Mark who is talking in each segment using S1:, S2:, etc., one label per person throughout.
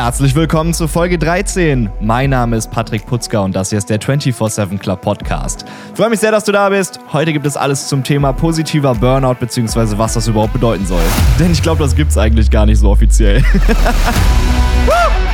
S1: Herzlich willkommen zu Folge 13. Mein Name ist Patrick Putzka und das hier ist der 24-7 Club Podcast. Ich freue mich sehr, dass du da bist. Heute gibt es alles zum Thema positiver Burnout bzw. was das überhaupt bedeuten soll. Denn ich glaube, das gibt es eigentlich gar nicht so offiziell.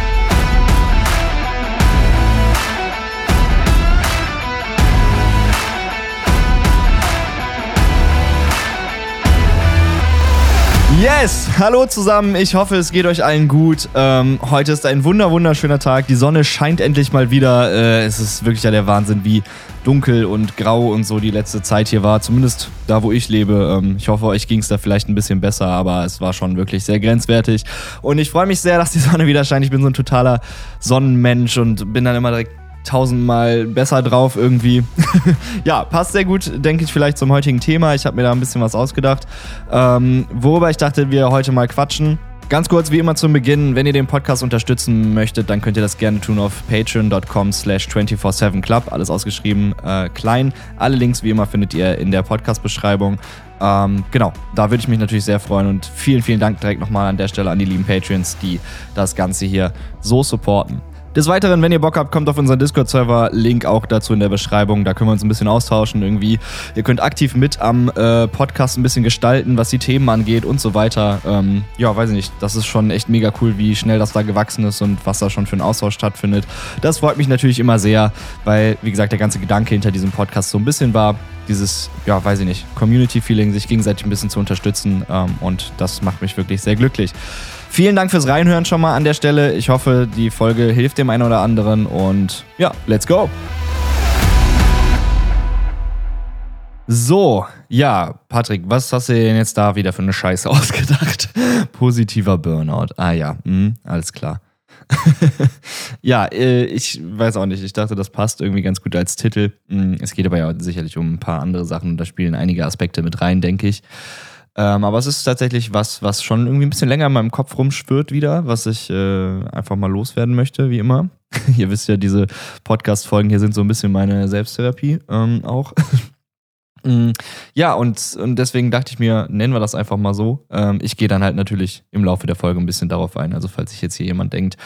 S1: Yes! Hallo zusammen, ich hoffe, es geht euch allen gut. Ähm, heute ist ein wunder wunderschöner Tag. Die Sonne scheint endlich mal wieder. Äh, es ist wirklich ja der Wahnsinn, wie dunkel und grau und so die letzte Zeit hier war. Zumindest da, wo ich lebe. Ähm, ich hoffe, euch ging es da vielleicht ein bisschen besser, aber es war schon wirklich sehr grenzwertig. Und ich freue mich sehr, dass die Sonne wieder scheint. Ich bin so ein totaler Sonnenmensch und bin dann immer direkt tausendmal besser drauf irgendwie. ja, passt sehr gut, denke ich, vielleicht zum heutigen Thema. Ich habe mir da ein bisschen was ausgedacht. Ähm, worüber ich dachte, wir heute mal quatschen. Ganz kurz, wie immer zum Beginn, wenn ihr den Podcast unterstützen möchtet, dann könnt ihr das gerne tun auf patreon.com slash 247club, alles ausgeschrieben, äh, klein. Alle Links, wie immer, findet ihr in der Podcast-Beschreibung. Ähm, genau, da würde ich mich natürlich sehr freuen und vielen, vielen Dank direkt nochmal an der Stelle an die lieben Patreons, die das Ganze hier so supporten. Des Weiteren, wenn ihr Bock habt, kommt auf unseren Discord-Server. Link auch dazu in der Beschreibung. Da können wir uns ein bisschen austauschen irgendwie. Ihr könnt aktiv mit am äh, Podcast ein bisschen gestalten, was die Themen angeht und so weiter. Ähm, ja, weiß ich nicht. Das ist schon echt mega cool, wie schnell das da gewachsen ist und was da schon für einen Austausch stattfindet. Das freut mich natürlich immer sehr, weil, wie gesagt, der ganze Gedanke hinter diesem Podcast so ein bisschen war, dieses, ja, weiß ich nicht, Community-Feeling, sich gegenseitig ein bisschen zu unterstützen. Ähm, und das macht mich wirklich sehr glücklich. Vielen Dank fürs Reinhören schon mal an der Stelle. Ich hoffe, die Folge hilft dem einen oder anderen und ja, let's go. So, ja, Patrick, was hast du denn jetzt da wieder für eine Scheiße ausgedacht? Positiver Burnout. Ah ja, hm, alles klar. ja, äh, ich weiß auch nicht. Ich dachte, das passt irgendwie ganz gut als Titel. Hm, es geht aber ja sicherlich um ein paar andere Sachen und da spielen einige Aspekte mit rein, denke ich. Ähm, aber es ist tatsächlich was, was schon irgendwie ein bisschen länger in meinem Kopf rumschwirrt wieder, was ich äh, einfach mal loswerden möchte, wie immer. Ihr wisst ja, diese Podcast-Folgen hier sind so ein bisschen meine Selbsttherapie ähm, auch. Mm, ja, und, und deswegen dachte ich mir, nennen wir das einfach mal so. Ähm, ich gehe dann halt natürlich im Laufe der Folge ein bisschen darauf ein. Also, falls sich jetzt hier jemand denkt,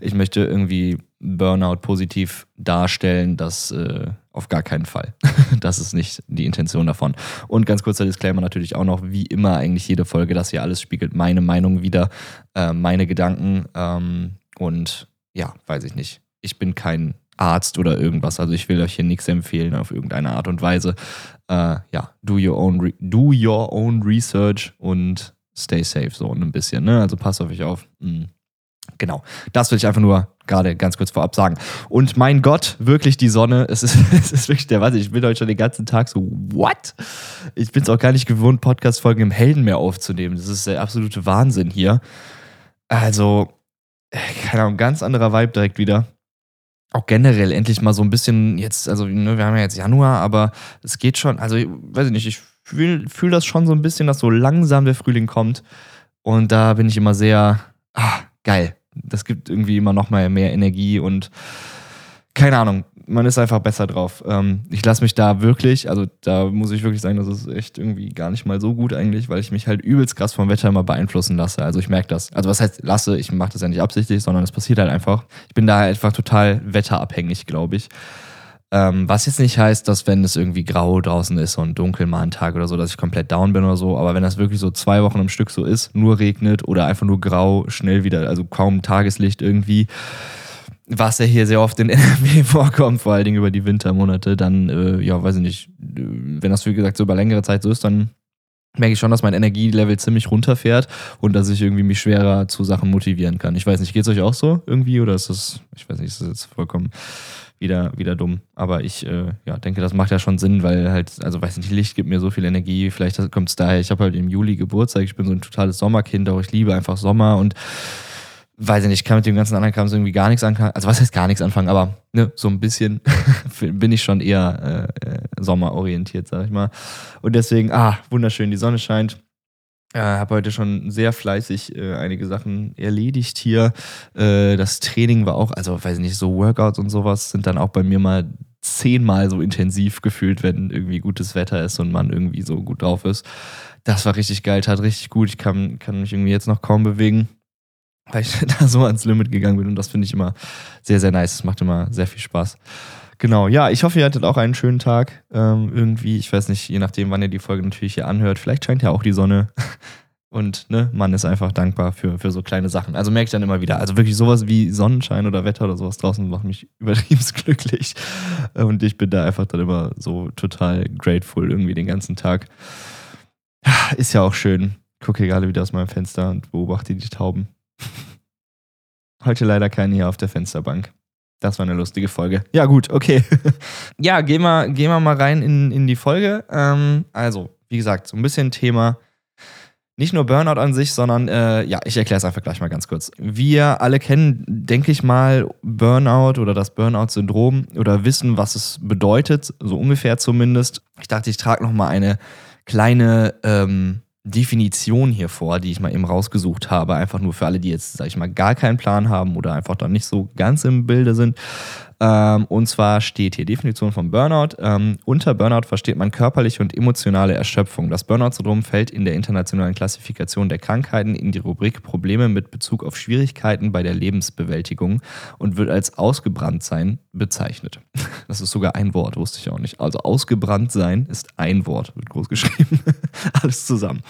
S1: ich möchte irgendwie Burnout positiv darstellen, das äh, auf gar keinen Fall. das ist nicht die Intention davon. Und ganz kurzer Disclaimer natürlich auch noch, wie immer eigentlich jede Folge, das hier alles spiegelt meine Meinung wieder, äh, meine Gedanken. Ähm, und ja, weiß ich nicht. Ich bin kein Arzt oder irgendwas. Also ich will euch hier nichts empfehlen auf irgendeine Art und Weise. Äh, ja, do your own do your own research und stay safe so ein bisschen. Ne? Also passt auf euch auf. Mhm. Genau, das will ich einfach nur gerade ganz kurz vorab sagen. Und mein Gott, wirklich die Sonne, es ist, es ist wirklich der Wahnsinn. Ich bin heute schon den ganzen Tag so, what? Ich bin es auch gar nicht gewohnt, Podcast-Folgen im Heldenmeer aufzunehmen. Das ist der absolute Wahnsinn hier. Also, äh, keine Ahnung, ganz anderer Vibe direkt wieder auch generell endlich mal so ein bisschen jetzt, also ne, wir haben ja jetzt Januar, aber es geht schon, also weiß ich nicht, ich fühle fühl das schon so ein bisschen, dass so langsam der Frühling kommt. Und da bin ich immer sehr, ah, geil. Das gibt irgendwie immer noch mal mehr Energie und keine Ahnung, man ist einfach besser drauf. Ähm, ich lasse mich da wirklich, also da muss ich wirklich sagen, das ist echt irgendwie gar nicht mal so gut eigentlich, weil ich mich halt übelst krass vom Wetter immer beeinflussen lasse. Also ich merke das. Also was heißt lasse, ich mache das ja nicht absichtlich, sondern es passiert halt einfach. Ich bin da einfach total wetterabhängig, glaube ich. Ähm, was jetzt nicht heißt, dass wenn es irgendwie grau draußen ist und dunkel mal ein Tag oder so, dass ich komplett down bin oder so. Aber wenn das wirklich so zwei Wochen im Stück so ist, nur regnet oder einfach nur grau, schnell wieder, also kaum Tageslicht irgendwie, was ja hier sehr oft in NRW vorkommt, vor allen Dingen über die Wintermonate, dann, äh, ja, weiß ich nicht, wenn das wie gesagt so über längere Zeit so ist, dann merke ich schon, dass mein Energielevel ziemlich runterfährt und dass ich irgendwie mich schwerer zu Sachen motivieren kann. Ich weiß nicht, geht es euch auch so irgendwie oder ist das, ich weiß nicht, ist das jetzt vollkommen wieder, wieder dumm. Aber ich äh, ja, denke, das macht ja schon Sinn, weil halt, also weiß nicht, Licht gibt mir so viel Energie. Vielleicht kommt es daher, ich habe halt im Juli Geburtstag, ich bin so ein totales Sommerkind, auch ich liebe einfach Sommer und weiß ich nicht, kann mit dem ganzen anderen Kram irgendwie gar nichts anfangen. Also was heißt gar nichts anfangen, aber ne, so ein bisschen bin ich schon eher äh, sommerorientiert, sag ich mal. Und deswegen, ah, wunderschön, die Sonne scheint. Äh, habe heute schon sehr fleißig äh, einige Sachen erledigt hier. Äh, das Training war auch, also weiß ich nicht, so Workouts und sowas sind dann auch bei mir mal zehnmal so intensiv gefühlt, wenn irgendwie gutes Wetter ist und man irgendwie so gut drauf ist. Das war richtig geil, tat richtig gut. Ich kann, kann mich irgendwie jetzt noch kaum bewegen. Weil ich da so ans Limit gegangen bin und das finde ich immer sehr, sehr nice. Es macht immer sehr viel Spaß. Genau, ja, ich hoffe, ihr hattet auch einen schönen Tag. Ähm, irgendwie, ich weiß nicht, je nachdem, wann ihr die Folge natürlich hier anhört. Vielleicht scheint ja auch die Sonne. Und ne, man ist einfach dankbar für, für so kleine Sachen. Also merke ich dann immer wieder. Also wirklich sowas wie Sonnenschein oder Wetter oder sowas draußen macht mich übertrieben glücklich. Und ich bin da einfach dann immer so total grateful irgendwie den ganzen Tag. Ist ja auch schön. Gucke gerade wieder aus meinem Fenster und beobachte die Tauben. Heute leider keine hier auf der Fensterbank. Das war eine lustige Folge. Ja, gut, okay. ja, gehen wir, gehen wir mal rein in, in die Folge. Ähm, also, wie gesagt, so ein bisschen Thema. Nicht nur Burnout an sich, sondern äh, ja, ich erkläre es einfach gleich mal ganz kurz. Wir alle kennen, denke ich mal, Burnout oder das Burnout-Syndrom oder wissen, was es bedeutet, so ungefähr zumindest. Ich dachte, ich trage noch mal eine kleine ähm, Definition hier vor, die ich mal eben rausgesucht habe, einfach nur für alle, die jetzt, sag ich mal, gar keinen Plan haben oder einfach dann nicht so ganz im Bilde sind. Ähm, und zwar steht hier Definition von Burnout. Ähm, unter Burnout versteht man körperliche und emotionale Erschöpfung. Das Burnout-Syndrom fällt in der internationalen Klassifikation der Krankheiten in die Rubrik Probleme mit Bezug auf Schwierigkeiten bei der Lebensbewältigung und wird als ausgebrannt sein bezeichnet. Das ist sogar ein Wort, wusste ich auch nicht. Also ausgebrannt sein ist ein Wort, wird groß geschrieben. Alles zusammen.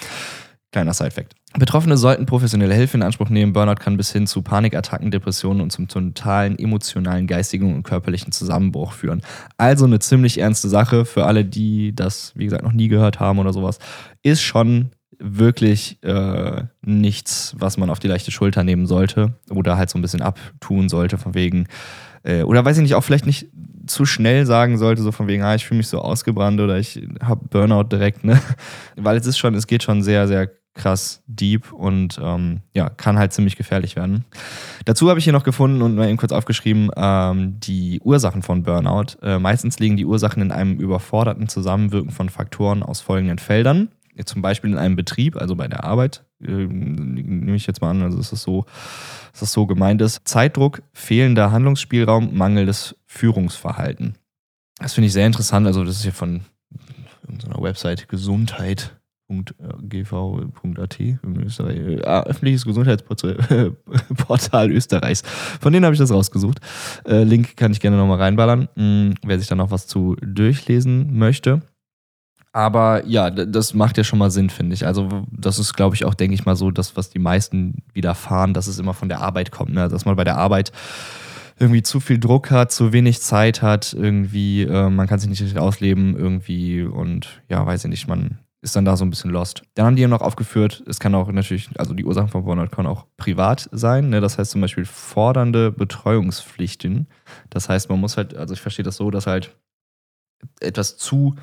S1: Kleiner Side-Fact. Betroffene sollten professionelle Hilfe in Anspruch nehmen. Burnout kann bis hin zu Panikattacken, Depressionen und zum totalen emotionalen, geistigen und körperlichen Zusammenbruch führen. Also eine ziemlich ernste Sache für alle, die das, wie gesagt, noch nie gehört haben oder sowas. Ist schon wirklich äh, nichts, was man auf die leichte Schulter nehmen sollte oder halt so ein bisschen abtun sollte, von wegen, äh, oder weiß ich nicht, auch vielleicht nicht zu schnell sagen sollte, so von wegen, ah, ich fühle mich so ausgebrannt oder ich habe Burnout direkt, ne? Weil es ist schon, es geht schon sehr, sehr krass deep und ähm, ja, kann halt ziemlich gefährlich werden. Dazu habe ich hier noch gefunden und mal eben kurz aufgeschrieben, ähm, die Ursachen von Burnout. Äh, meistens liegen die Ursachen in einem überforderten Zusammenwirken von Faktoren aus folgenden Feldern. Zum Beispiel in einem Betrieb, also bei der Arbeit, äh, nehme ich jetzt mal an, also ist es so, dass das so gemeint ist. Zeitdruck, fehlender Handlungsspielraum, mangelndes Führungsverhalten. Das finde ich sehr interessant. Also, das ist hier von unserer Website Gesundheit gv.at Österreich, äh, öffentliches Gesundheitsportal Österreichs. Von denen habe ich das rausgesucht. Äh, Link kann ich gerne nochmal reinballern, mh, hm, wer sich da noch was zu durchlesen möchte. Aber ja, das macht ja schon mal Sinn, finde ich. Also, das ist, glaube ich, auch, denke ich mal, so das, was die meisten widerfahren, dass es immer von der Arbeit kommt. Ne? Dass man bei der Arbeit irgendwie zu viel Druck hat, zu wenig Zeit hat, irgendwie, äh, man kann sich nicht richtig ausleben, irgendwie und ja, weiß ich nicht, man ist dann da so ein bisschen lost. Dann haben die ja noch aufgeführt, es kann auch natürlich, also die Ursachen von Burnout können auch privat sein. Ne? Das heißt zum Beispiel fordernde Betreuungspflichten. Das heißt, man muss halt, also ich verstehe das so, dass halt etwas zu,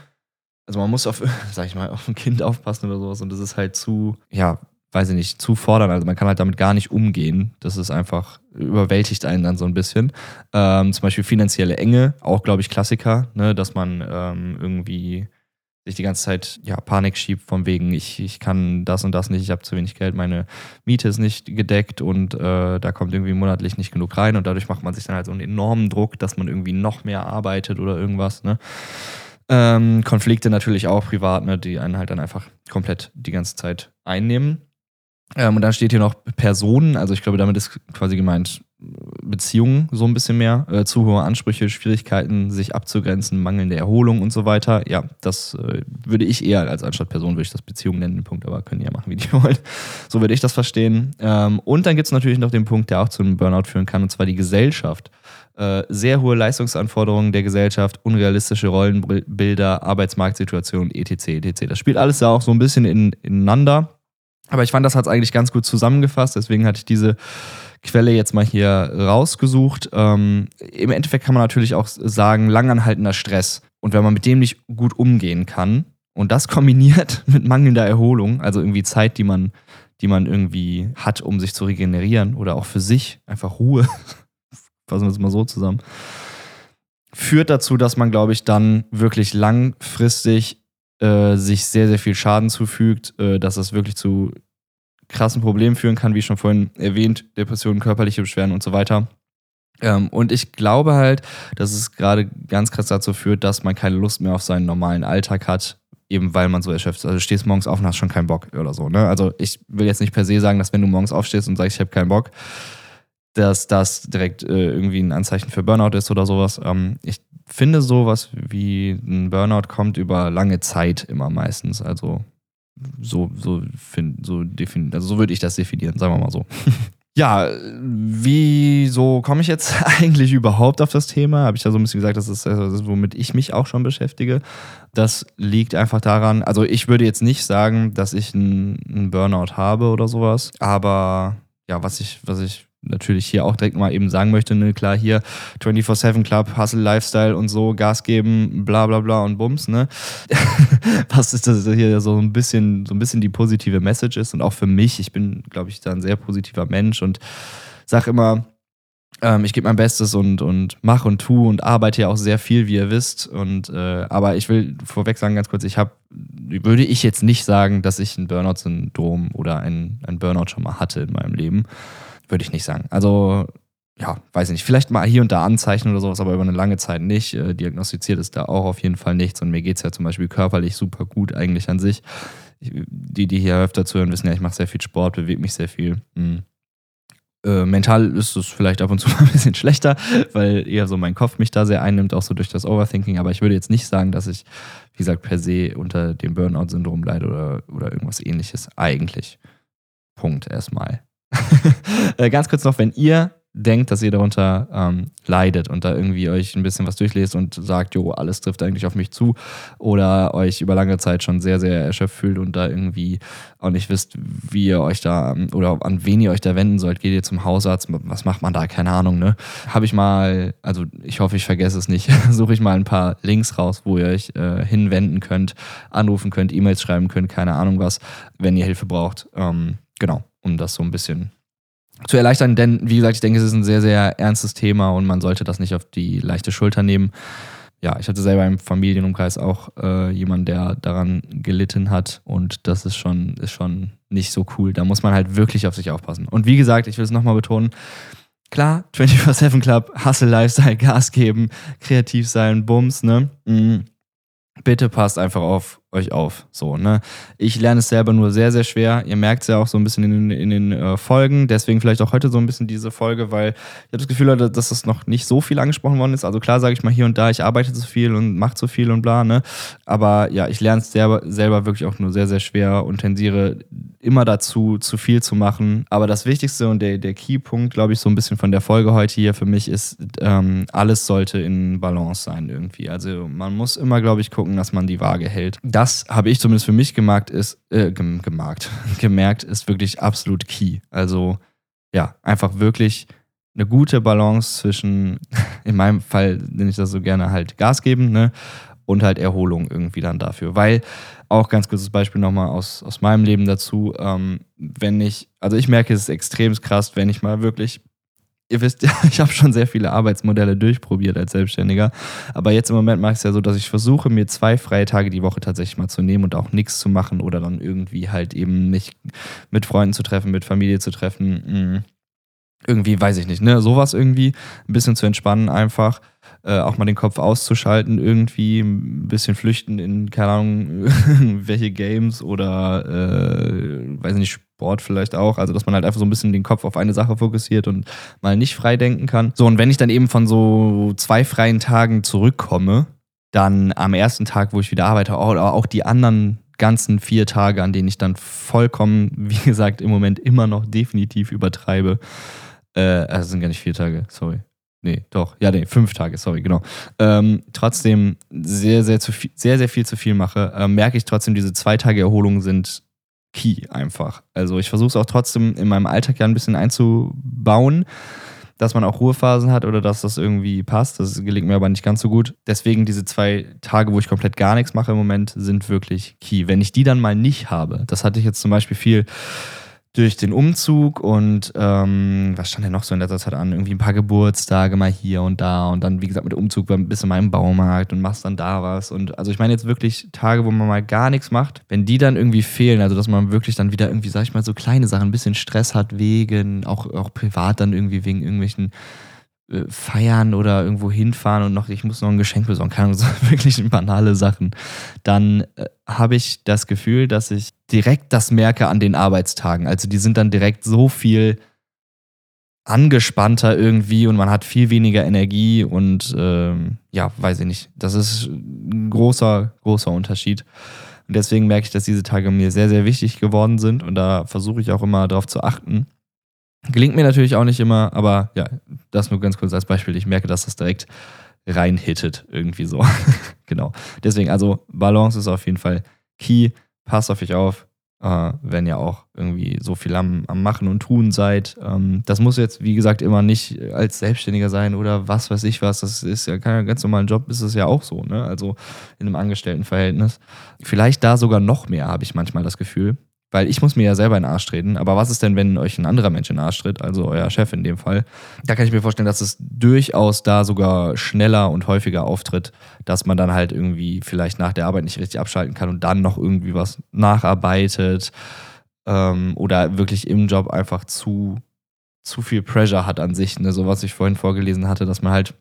S1: also man muss auf, sag ich mal, auf ein Kind aufpassen oder sowas und das ist halt zu, ja, weiß ich nicht, zu fordern. Also man kann halt damit gar nicht umgehen. Das ist einfach, überwältigt einen dann so ein bisschen. Ähm, zum Beispiel finanzielle Enge, auch glaube ich Klassiker, ne? dass man ähm, irgendwie sich die ganze Zeit ja, Panik schiebt, von wegen, ich, ich kann das und das nicht, ich habe zu wenig Geld, meine Miete ist nicht gedeckt und äh, da kommt irgendwie monatlich nicht genug rein und dadurch macht man sich dann halt so einen enormen Druck, dass man irgendwie noch mehr arbeitet oder irgendwas. Ne? Ähm, Konflikte natürlich auch privat, ne, die einen halt dann einfach komplett die ganze Zeit einnehmen. Ähm, und dann steht hier noch Personen, also ich glaube, damit ist quasi gemeint, Beziehungen so ein bisschen mehr, äh, zu hohe Ansprüche, Schwierigkeiten, sich abzugrenzen, mangelnde Erholung und so weiter. Ja, das äh, würde ich eher als anstatt Person würde ich das Beziehung nennen, den Punkt, aber können ja machen, wie die wollen. So würde ich das verstehen. Ähm, und dann gibt es natürlich noch den Punkt, der auch zu einem Burnout führen kann, und zwar die Gesellschaft. Äh, sehr hohe Leistungsanforderungen der Gesellschaft, unrealistische Rollenbilder, Arbeitsmarktsituation, etc., etc. Das spielt alles ja auch so ein bisschen in, ineinander. Aber ich fand, das hat es eigentlich ganz gut zusammengefasst, deswegen hatte ich diese Quelle jetzt mal hier rausgesucht. Ähm, Im Endeffekt kann man natürlich auch sagen, langanhaltender Stress. Und wenn man mit dem nicht gut umgehen kann und das kombiniert mit mangelnder Erholung, also irgendwie Zeit, die man, die man irgendwie hat, um sich zu regenerieren oder auch für sich, einfach Ruhe, fassen wir es mal so zusammen, führt dazu, dass man, glaube ich, dann wirklich langfristig äh, sich sehr, sehr viel Schaden zufügt, äh, dass es wirklich zu krassen Problemen führen kann, wie schon vorhin erwähnt, Depressionen, körperliche Beschwerden und so weiter. Ähm, und ich glaube halt, dass es gerade ganz krass dazu führt, dass man keine Lust mehr auf seinen normalen Alltag hat, eben weil man so erschöpft ist. Also du stehst morgens auf und hast schon keinen Bock oder so. Ne? Also ich will jetzt nicht per se sagen, dass wenn du morgens aufstehst und sagst, ich habe keinen Bock, dass das direkt äh, irgendwie ein Anzeichen für Burnout ist oder sowas. Ähm, ich finde sowas wie ein Burnout kommt über lange Zeit immer meistens. Also so, so, find, so, defin also so würde ich das definieren, sagen wir mal so. Ja, wieso komme ich jetzt eigentlich überhaupt auf das Thema? Habe ich ja so ein bisschen gesagt, das ist, das ist, womit ich mich auch schon beschäftige. Das liegt einfach daran, also ich würde jetzt nicht sagen, dass ich einen Burnout habe oder sowas, aber ja, was ich, was ich natürlich hier auch direkt mal eben sagen möchte, ne, klar, hier 24-7 Club, Hustle, Lifestyle und so, Gas geben, bla bla bla und Bums, ne? Was ist das hier so ein bisschen, so ein bisschen die positive Message ist und auch für mich, ich bin, glaube ich, da ein sehr positiver Mensch und sag immer, ähm, ich gebe mein Bestes und, und mache und tue und arbeite ja auch sehr viel, wie ihr wisst. Und äh, aber ich will vorweg sagen, ganz kurz, ich habe, würde ich jetzt nicht sagen, dass ich ein Burnout-Syndrom oder ein, ein Burnout schon mal hatte in meinem Leben. Würde ich nicht sagen. Also, ja, weiß ich nicht. Vielleicht mal hier und da Anzeichen oder sowas, aber über eine lange Zeit nicht. Äh, diagnostiziert ist da auch auf jeden Fall nichts. Und mir geht es ja zum Beispiel körperlich super gut eigentlich an sich. Ich, die, die hier öfter zuhören, wissen ja, ich mache sehr viel Sport, bewege mich sehr viel. Mhm. Äh, mental ist es vielleicht ab und zu mal ein bisschen schlechter, weil eher so mein Kopf mich da sehr einnimmt, auch so durch das Overthinking. Aber ich würde jetzt nicht sagen, dass ich, wie gesagt, per se unter dem Burnout-Syndrom leide oder, oder irgendwas ähnliches. Eigentlich. Punkt erstmal. Äh, ganz kurz noch, wenn ihr denkt, dass ihr darunter ähm, leidet und da irgendwie euch ein bisschen was durchlest und sagt, jo, alles trifft eigentlich auf mich zu oder euch über lange Zeit schon sehr, sehr erschöpft fühlt und da irgendwie auch nicht wisst, wie ihr euch da oder an wen ihr euch da wenden sollt, geht ihr zum Hausarzt, was macht man da, keine Ahnung, ne? Habe ich mal, also ich hoffe, ich vergesse es nicht, suche ich mal ein paar Links raus, wo ihr euch äh, hinwenden könnt, anrufen könnt, E-Mails schreiben könnt, keine Ahnung was, wenn ihr Hilfe braucht. Ähm, genau um das so ein bisschen zu erleichtern. Denn, wie gesagt, ich denke, es ist ein sehr, sehr ernstes Thema und man sollte das nicht auf die leichte Schulter nehmen. Ja, ich hatte selber im Familienumkreis auch äh, jemanden, der daran gelitten hat und das ist schon, ist schon nicht so cool. Da muss man halt wirklich auf sich aufpassen. Und wie gesagt, ich will es nochmal betonen, klar, 24-7 Club, Hustle Lifestyle, Gas geben, kreativ sein, Bums, ne? Mhm bitte passt einfach auf euch auf. So, ne? Ich lerne es selber nur sehr, sehr schwer. Ihr merkt es ja auch so ein bisschen in, in den äh, Folgen. Deswegen vielleicht auch heute so ein bisschen diese Folge, weil ich habe das Gefühl, dass das noch nicht so viel angesprochen worden ist. Also klar sage ich mal hier und da, ich arbeite zu viel und mache zu viel und bla, ne? Aber ja, ich lerne es selber, selber wirklich auch nur sehr, sehr schwer und tendiere immer dazu, zu viel zu machen. Aber das Wichtigste und der, der Keypunkt, glaube ich, so ein bisschen von der Folge heute hier für mich ist, ähm, alles sollte in Balance sein irgendwie. Also man muss immer, glaube ich, gucken, dass man die Waage hält. Das habe ich zumindest für mich gemerkt, ist, äh, gemerkt, gemerkt, ist wirklich absolut key. Also ja, einfach wirklich eine gute Balance zwischen, in meinem Fall nenne ich das so gerne halt Gas geben, ne? Und halt Erholung irgendwie dann dafür. Weil, auch ganz kurzes Beispiel nochmal aus, aus meinem Leben dazu, ähm, wenn ich, also ich merke, es ist extrem krass, wenn ich mal wirklich ihr wisst ja, ich habe schon sehr viele Arbeitsmodelle durchprobiert als Selbstständiger. Aber jetzt im Moment mache ich es ja so, dass ich versuche, mir zwei freie Tage die Woche tatsächlich mal zu nehmen und auch nichts zu machen oder dann irgendwie halt eben mich mit Freunden zu treffen, mit Familie zu treffen. Hm. Irgendwie, weiß ich nicht, ne? Sowas irgendwie. Ein bisschen zu entspannen einfach. Äh, auch mal den Kopf auszuschalten, irgendwie ein bisschen flüchten in, keine Ahnung, welche Games oder, äh, weiß nicht, Sport vielleicht auch. Also, dass man halt einfach so ein bisschen den Kopf auf eine Sache fokussiert und mal nicht frei denken kann. So, und wenn ich dann eben von so zwei freien Tagen zurückkomme, dann am ersten Tag, wo ich wieder arbeite, oder auch die anderen ganzen vier Tage, an denen ich dann vollkommen, wie gesagt, im Moment immer noch definitiv übertreibe. Äh, also sind gar nicht vier Tage, sorry. Nee, doch. Ja, nee, fünf Tage, sorry, genau. Ähm, trotzdem sehr, sehr, zu viel, sehr, sehr viel zu viel mache, äh, merke ich trotzdem, diese zwei Tage Erholung sind key einfach. Also ich versuche es auch trotzdem in meinem Alltag ja ein bisschen einzubauen, dass man auch Ruhephasen hat oder dass das irgendwie passt. Das gelingt mir aber nicht ganz so gut. Deswegen diese zwei Tage, wo ich komplett gar nichts mache im Moment, sind wirklich key. Wenn ich die dann mal nicht habe, das hatte ich jetzt zum Beispiel viel durch den Umzug und ähm, was stand denn noch so in letzter Zeit an? Irgendwie ein paar Geburtstage mal hier und da und dann, wie gesagt, mit dem Umzug bisschen mal im Baumarkt und machst dann da was. Und also ich meine jetzt wirklich Tage, wo man mal gar nichts macht, wenn die dann irgendwie fehlen, also dass man wirklich dann wieder irgendwie, sag ich mal, so kleine Sachen, ein bisschen Stress hat wegen, auch, auch privat dann irgendwie wegen irgendwelchen äh, feiern oder irgendwo hinfahren und noch, ich muss noch ein Geschenk besorgen, keine Ahnung, so wirklich banale Sachen, dann äh, habe ich das Gefühl, dass ich direkt das merke an den Arbeitstagen. Also die sind dann direkt so viel angespannter irgendwie und man hat viel weniger Energie und ähm, ja, weiß ich nicht. Das ist ein großer, großer Unterschied. Und deswegen merke ich, dass diese Tage mir sehr, sehr wichtig geworden sind und da versuche ich auch immer darauf zu achten. Gelingt mir natürlich auch nicht immer, aber ja, das nur ganz kurz als Beispiel. Ich merke, dass das direkt reinhittet, irgendwie so. genau. Deswegen, also Balance ist auf jeden Fall key. Passt auf euch auf, äh, wenn ihr auch irgendwie so viel am, am Machen und Tun seid. Ähm, das muss jetzt, wie gesagt, immer nicht als Selbstständiger sein oder was weiß ich was. Das ist ja kein ganz normalen Job, ist es ja auch so, ne? Also in einem Angestelltenverhältnis. Vielleicht da sogar noch mehr, habe ich manchmal das Gefühl. Weil ich muss mir ja selber in den Arsch treten. Aber was ist denn, wenn euch ein anderer Mensch in den Arsch tritt, also euer Chef in dem Fall? Da kann ich mir vorstellen, dass es durchaus da sogar schneller und häufiger auftritt, dass man dann halt irgendwie vielleicht nach der Arbeit nicht richtig abschalten kann und dann noch irgendwie was nacharbeitet ähm, oder wirklich im Job einfach zu, zu viel Pressure hat an sich. Ne? So was ich vorhin vorgelesen hatte, dass man halt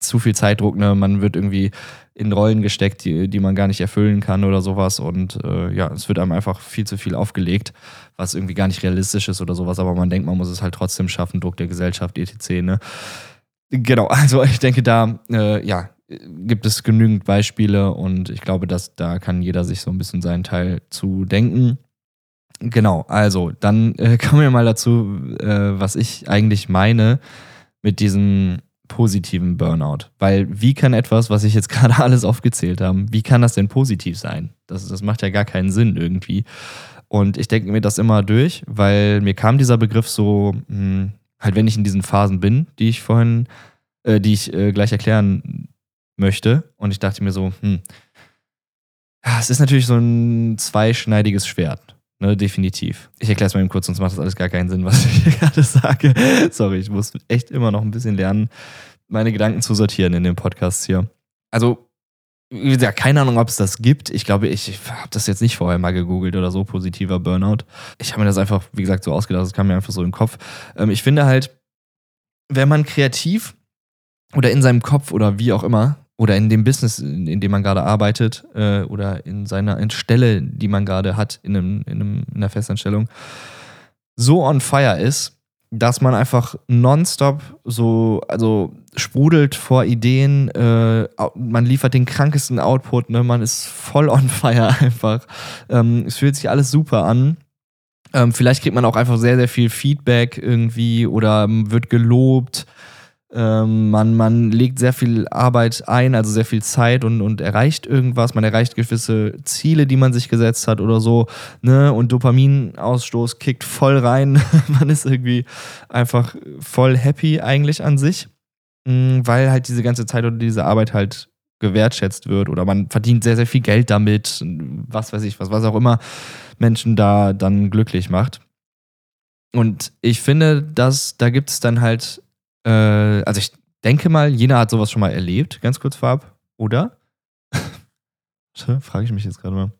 S1: zu viel Zeitdruck, ne? Man wird irgendwie in Rollen gesteckt, die, die man gar nicht erfüllen kann oder sowas. Und äh, ja, es wird einem einfach viel zu viel aufgelegt, was irgendwie gar nicht realistisch ist oder sowas, aber man denkt, man muss es halt trotzdem schaffen, Druck der Gesellschaft, etc. Ne? Genau, also ich denke, da äh, ja, gibt es genügend Beispiele und ich glaube, dass da kann jeder sich so ein bisschen seinen Teil zu denken. Genau, also dann äh, kommen wir mal dazu, äh, was ich eigentlich meine mit diesem positiven Burnout. Weil wie kann etwas, was ich jetzt gerade alles aufgezählt habe, wie kann das denn positiv sein? Das, das macht ja gar keinen Sinn irgendwie. Und ich denke mir das immer durch, weil mir kam dieser Begriff so, mh, hm, halt wenn ich in diesen Phasen bin, die ich vorhin, äh, die ich äh, gleich erklären möchte. Und ich dachte mir so, hm, es ist natürlich so ein zweischneidiges Schwert. Ne, definitiv. Ich erkläre es mal eben kurz, sonst macht das alles gar keinen Sinn, was ich hier gerade sage. Sorry, ich muss echt immer noch ein bisschen lernen, meine Gedanken zu sortieren in dem Podcast hier. Also, wie gesagt, keine Ahnung, ob es das gibt. Ich glaube, ich, ich habe das jetzt nicht vorher mal gegoogelt oder so, positiver Burnout. Ich habe mir das einfach, wie gesagt, so ausgedacht, das kam mir einfach so in den Kopf. Ähm, ich finde halt, wenn man kreativ oder in seinem Kopf oder wie auch immer oder in dem Business, in, in dem man gerade arbeitet äh, oder in seiner in Stelle, die man gerade hat in, einem, in, einem, in einer Festanstellung, so on fire ist, dass man einfach nonstop so, also sprudelt vor Ideen, äh, man liefert den krankesten Output, ne? man ist voll on fire einfach. Ähm, es fühlt sich alles super an. Ähm, vielleicht kriegt man auch einfach sehr, sehr viel Feedback irgendwie oder wird gelobt ähm, man, man legt sehr viel Arbeit ein, also sehr viel Zeit und, und erreicht irgendwas. Man erreicht gewisse Ziele, die man sich gesetzt hat oder so. Ne? Und Dopaminausstoß kickt voll rein. man ist irgendwie einfach voll happy eigentlich an sich, mm, weil halt diese ganze Zeit oder diese Arbeit halt gewertschätzt wird oder man verdient sehr, sehr viel Geld damit, was weiß ich, was, was auch immer Menschen da dann glücklich macht. Und ich finde, dass da gibt es dann halt äh, also ich denke mal, jeder hat sowas schon mal erlebt, ganz kurz vorab, oder? Frage ich mich jetzt gerade mal.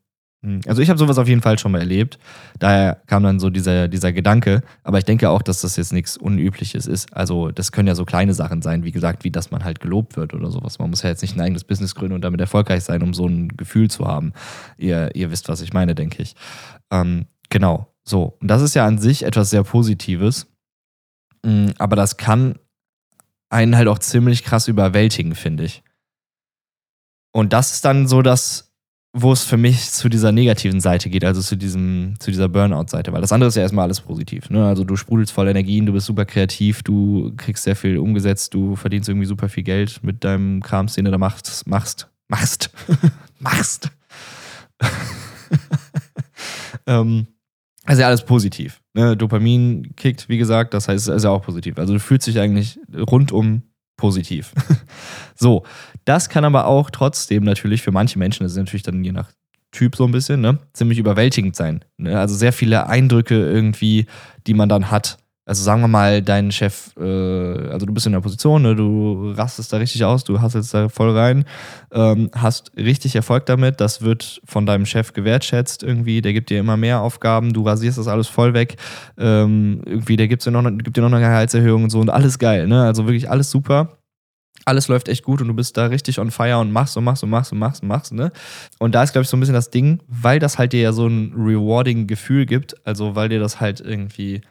S1: Hm, also ich habe sowas auf jeden Fall schon mal erlebt. Daher kam dann so dieser, dieser Gedanke. Aber ich denke auch, dass das jetzt nichts Unübliches ist. Also das können ja so kleine Sachen sein, wie gesagt, wie dass man halt gelobt wird oder sowas. Man muss ja jetzt nicht ein eigenes Business gründen und damit erfolgreich sein, um so ein Gefühl zu haben. Ihr, ihr wisst, was ich meine, denke ich. Ähm, genau, so. Und das ist ja an sich etwas sehr Positives. Hm, aber das kann einen halt auch ziemlich krass überwältigen, finde ich. Und das ist dann so das, wo es für mich zu dieser negativen Seite geht, also zu diesem, zu dieser Burnout-Seite, weil das andere ist ja erstmal alles positiv. Ne? Also du sprudelst voll Energien, du bist super kreativ, du kriegst sehr viel umgesetzt, du verdienst irgendwie super viel Geld mit deinem Krams, den du da machst, machst, machst, machst. ähm, also ja alles positiv. Ne? Dopamin kickt, wie gesagt, das heißt, es ist ja auch positiv. Also du fühlst dich eigentlich rundum positiv. so, das kann aber auch trotzdem natürlich für manche Menschen, das ist natürlich dann je nach Typ so ein bisschen, ne, ziemlich überwältigend sein. Ne? Also sehr viele Eindrücke irgendwie, die man dann hat. Also sagen wir mal, dein Chef, äh, also du bist in der Position, ne, du rastest da richtig aus, du hasselst da voll rein, ähm, hast richtig Erfolg damit, das wird von deinem Chef gewertschätzt irgendwie, der gibt dir immer mehr Aufgaben, du rasierst das alles voll weg, ähm, irgendwie, der gibt dir, noch, gibt dir noch eine Gehaltserhöhung und so und alles geil, ne? Also wirklich alles super alles läuft echt gut und du bist da richtig on fire und machst und machst und machst und machst und machst, ne? Und da ist, glaube ich, so ein bisschen das Ding, weil das halt dir ja so ein rewarding Gefühl gibt, also weil dir das halt irgendwie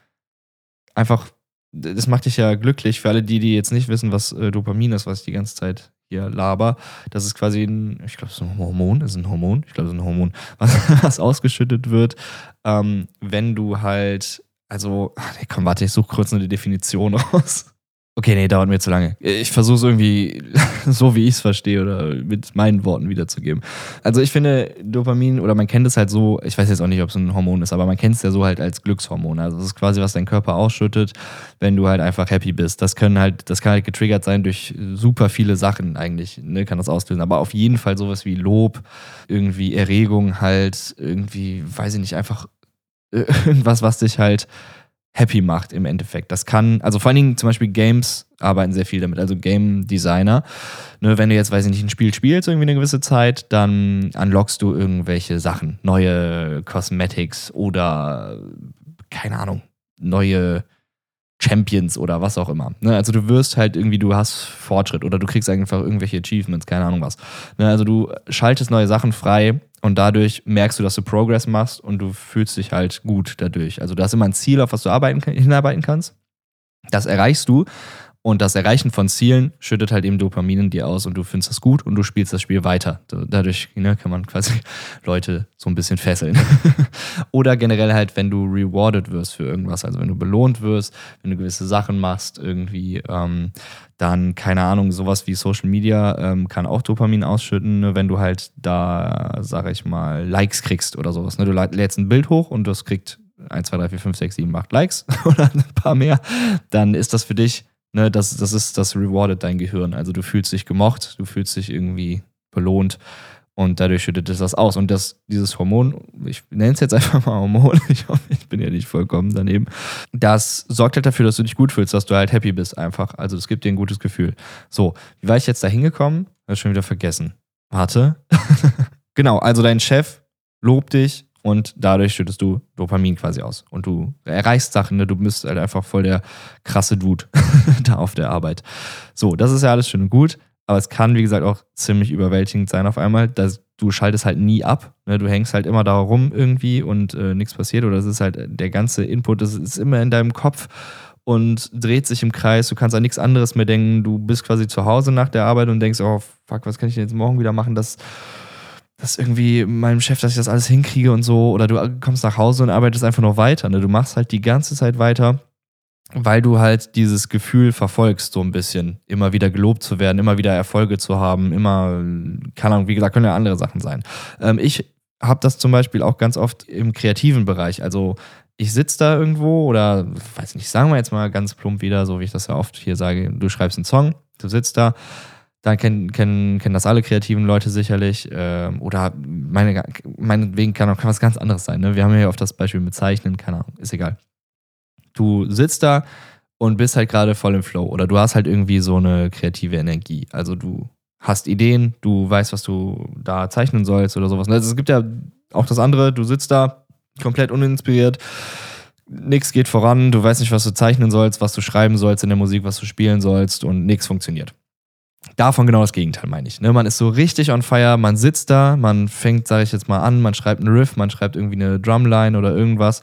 S1: einfach, das macht dich ja glücklich. Für alle, die, die jetzt nicht wissen, was äh, Dopamin ist, was ich die ganze Zeit hier laber, das ist quasi ein, ich glaube, es ist ein Hormon, ist ein Hormon, ich glaube, es ist ein Hormon, was, was ausgeschüttet wird, ähm, wenn du halt, also, komm, warte, ich suche kurz die Definition raus. Okay, nee, dauert mir zu lange. Ich versuche es irgendwie so, wie ich es verstehe oder mit meinen Worten wiederzugeben. Also ich finde Dopamin, oder man kennt es halt so, ich weiß jetzt auch nicht, ob es ein Hormon ist, aber man kennt es ja so halt als Glückshormon. Also es ist quasi, was dein Körper ausschüttet, wenn du halt einfach happy bist. Das können halt, das kann halt getriggert sein durch super viele Sachen eigentlich, ne, kann das auslösen. Aber auf jeden Fall sowas wie Lob, irgendwie Erregung halt, irgendwie, weiß ich nicht, einfach irgendwas, was dich halt happy macht im Endeffekt. Das kann, also vor allen Dingen zum Beispiel Games arbeiten sehr viel damit, also Game Designer. Ne, wenn du jetzt, weiß ich nicht, ein Spiel spielst, irgendwie eine gewisse Zeit, dann unlockst du irgendwelche Sachen, neue Cosmetics oder keine Ahnung, neue Champions oder was auch immer. Ne? Also du wirst halt irgendwie, du hast Fortschritt oder du kriegst einfach irgendwelche Achievements, keine Ahnung was. Ne? Also du schaltest neue Sachen frei und dadurch merkst du, dass du Progress machst und du fühlst dich halt gut dadurch. Also du hast immer ein Ziel, auf was du arbeiten, hinarbeiten kannst. Das erreichst du und das Erreichen von Zielen schüttet halt eben Dopamin in dir aus und du findest das gut und du spielst das Spiel weiter. Dadurch ne, kann man quasi Leute so ein bisschen fesseln. Oder generell halt, wenn du rewarded wirst für irgendwas, also wenn du belohnt wirst, wenn du gewisse Sachen machst, irgendwie, ähm, dann, keine Ahnung, sowas wie Social Media ähm, kann auch Dopamin ausschütten, ne, wenn du halt da, sag ich mal, Likes kriegst oder sowas. Ne? Du lädst ein Bild hoch und das kriegt 1, 2, 3, 4, 5, 6, 7, 8 Likes oder ein paar mehr, dann ist das für dich Ne, das, das ist, das rewardet dein Gehirn. Also du fühlst dich gemocht, du fühlst dich irgendwie belohnt und dadurch schüttet es das aus. Und das, dieses Hormon, ich nenne es jetzt einfach mal Hormon, ich ich bin ja nicht vollkommen daneben, das sorgt halt dafür, dass du dich gut fühlst, dass du halt happy bist einfach. Also es gibt dir ein gutes Gefühl. So, wie war ich jetzt da hingekommen? Hab ich schon wieder vergessen. Warte. genau, also dein Chef lobt dich, und dadurch schüttest du Dopamin quasi aus. Und du erreichst Sachen, ne? du bist halt einfach voll der krasse Dude da auf der Arbeit. So, das ist ja alles schön und gut, aber es kann, wie gesagt, auch ziemlich überwältigend sein auf einmal. Dass du schaltest halt nie ab. Ne? Du hängst halt immer da rum irgendwie und äh, nichts passiert. Oder es ist halt der ganze Input, das ist immer in deinem Kopf und dreht sich im Kreis. Du kannst an nichts anderes mehr denken. Du bist quasi zu Hause nach der Arbeit und denkst, oh fuck, was kann ich denn jetzt morgen wieder machen? Das dass irgendwie meinem Chef, dass ich das alles hinkriege und so. Oder du kommst nach Hause und arbeitest einfach noch weiter. Ne? Du machst halt die ganze Zeit weiter, weil du halt dieses Gefühl verfolgst, so ein bisschen. Immer wieder gelobt zu werden, immer wieder Erfolge zu haben, immer, keine Ahnung, wie gesagt, können ja andere Sachen sein. Ähm, ich habe das zum Beispiel auch ganz oft im kreativen Bereich. Also ich sitze da irgendwo oder, weiß nicht, sagen wir jetzt mal ganz plump wieder, so wie ich das ja oft hier sage, du schreibst einen Song, du sitzt da da kennen, kennen, kennen das alle kreativen Leute sicherlich. Ähm, oder meine, meinetwegen kann auch was ganz anderes sein. Ne? Wir haben ja oft das Beispiel mit Zeichnen, keine Ahnung, ist egal. Du sitzt da und bist halt gerade voll im Flow. Oder du hast halt irgendwie so eine kreative Energie. Also du hast Ideen, du weißt, was du da zeichnen sollst oder sowas. Also es gibt ja auch das andere, du sitzt da komplett uninspiriert nichts geht voran, du weißt nicht, was du zeichnen sollst, was du schreiben sollst in der Musik, was du spielen sollst und nichts funktioniert. Davon genau das Gegenteil, meine ich. Ne? Man ist so richtig on fire, man sitzt da, man fängt, sage ich jetzt mal an, man schreibt einen Riff, man schreibt irgendwie eine Drumline oder irgendwas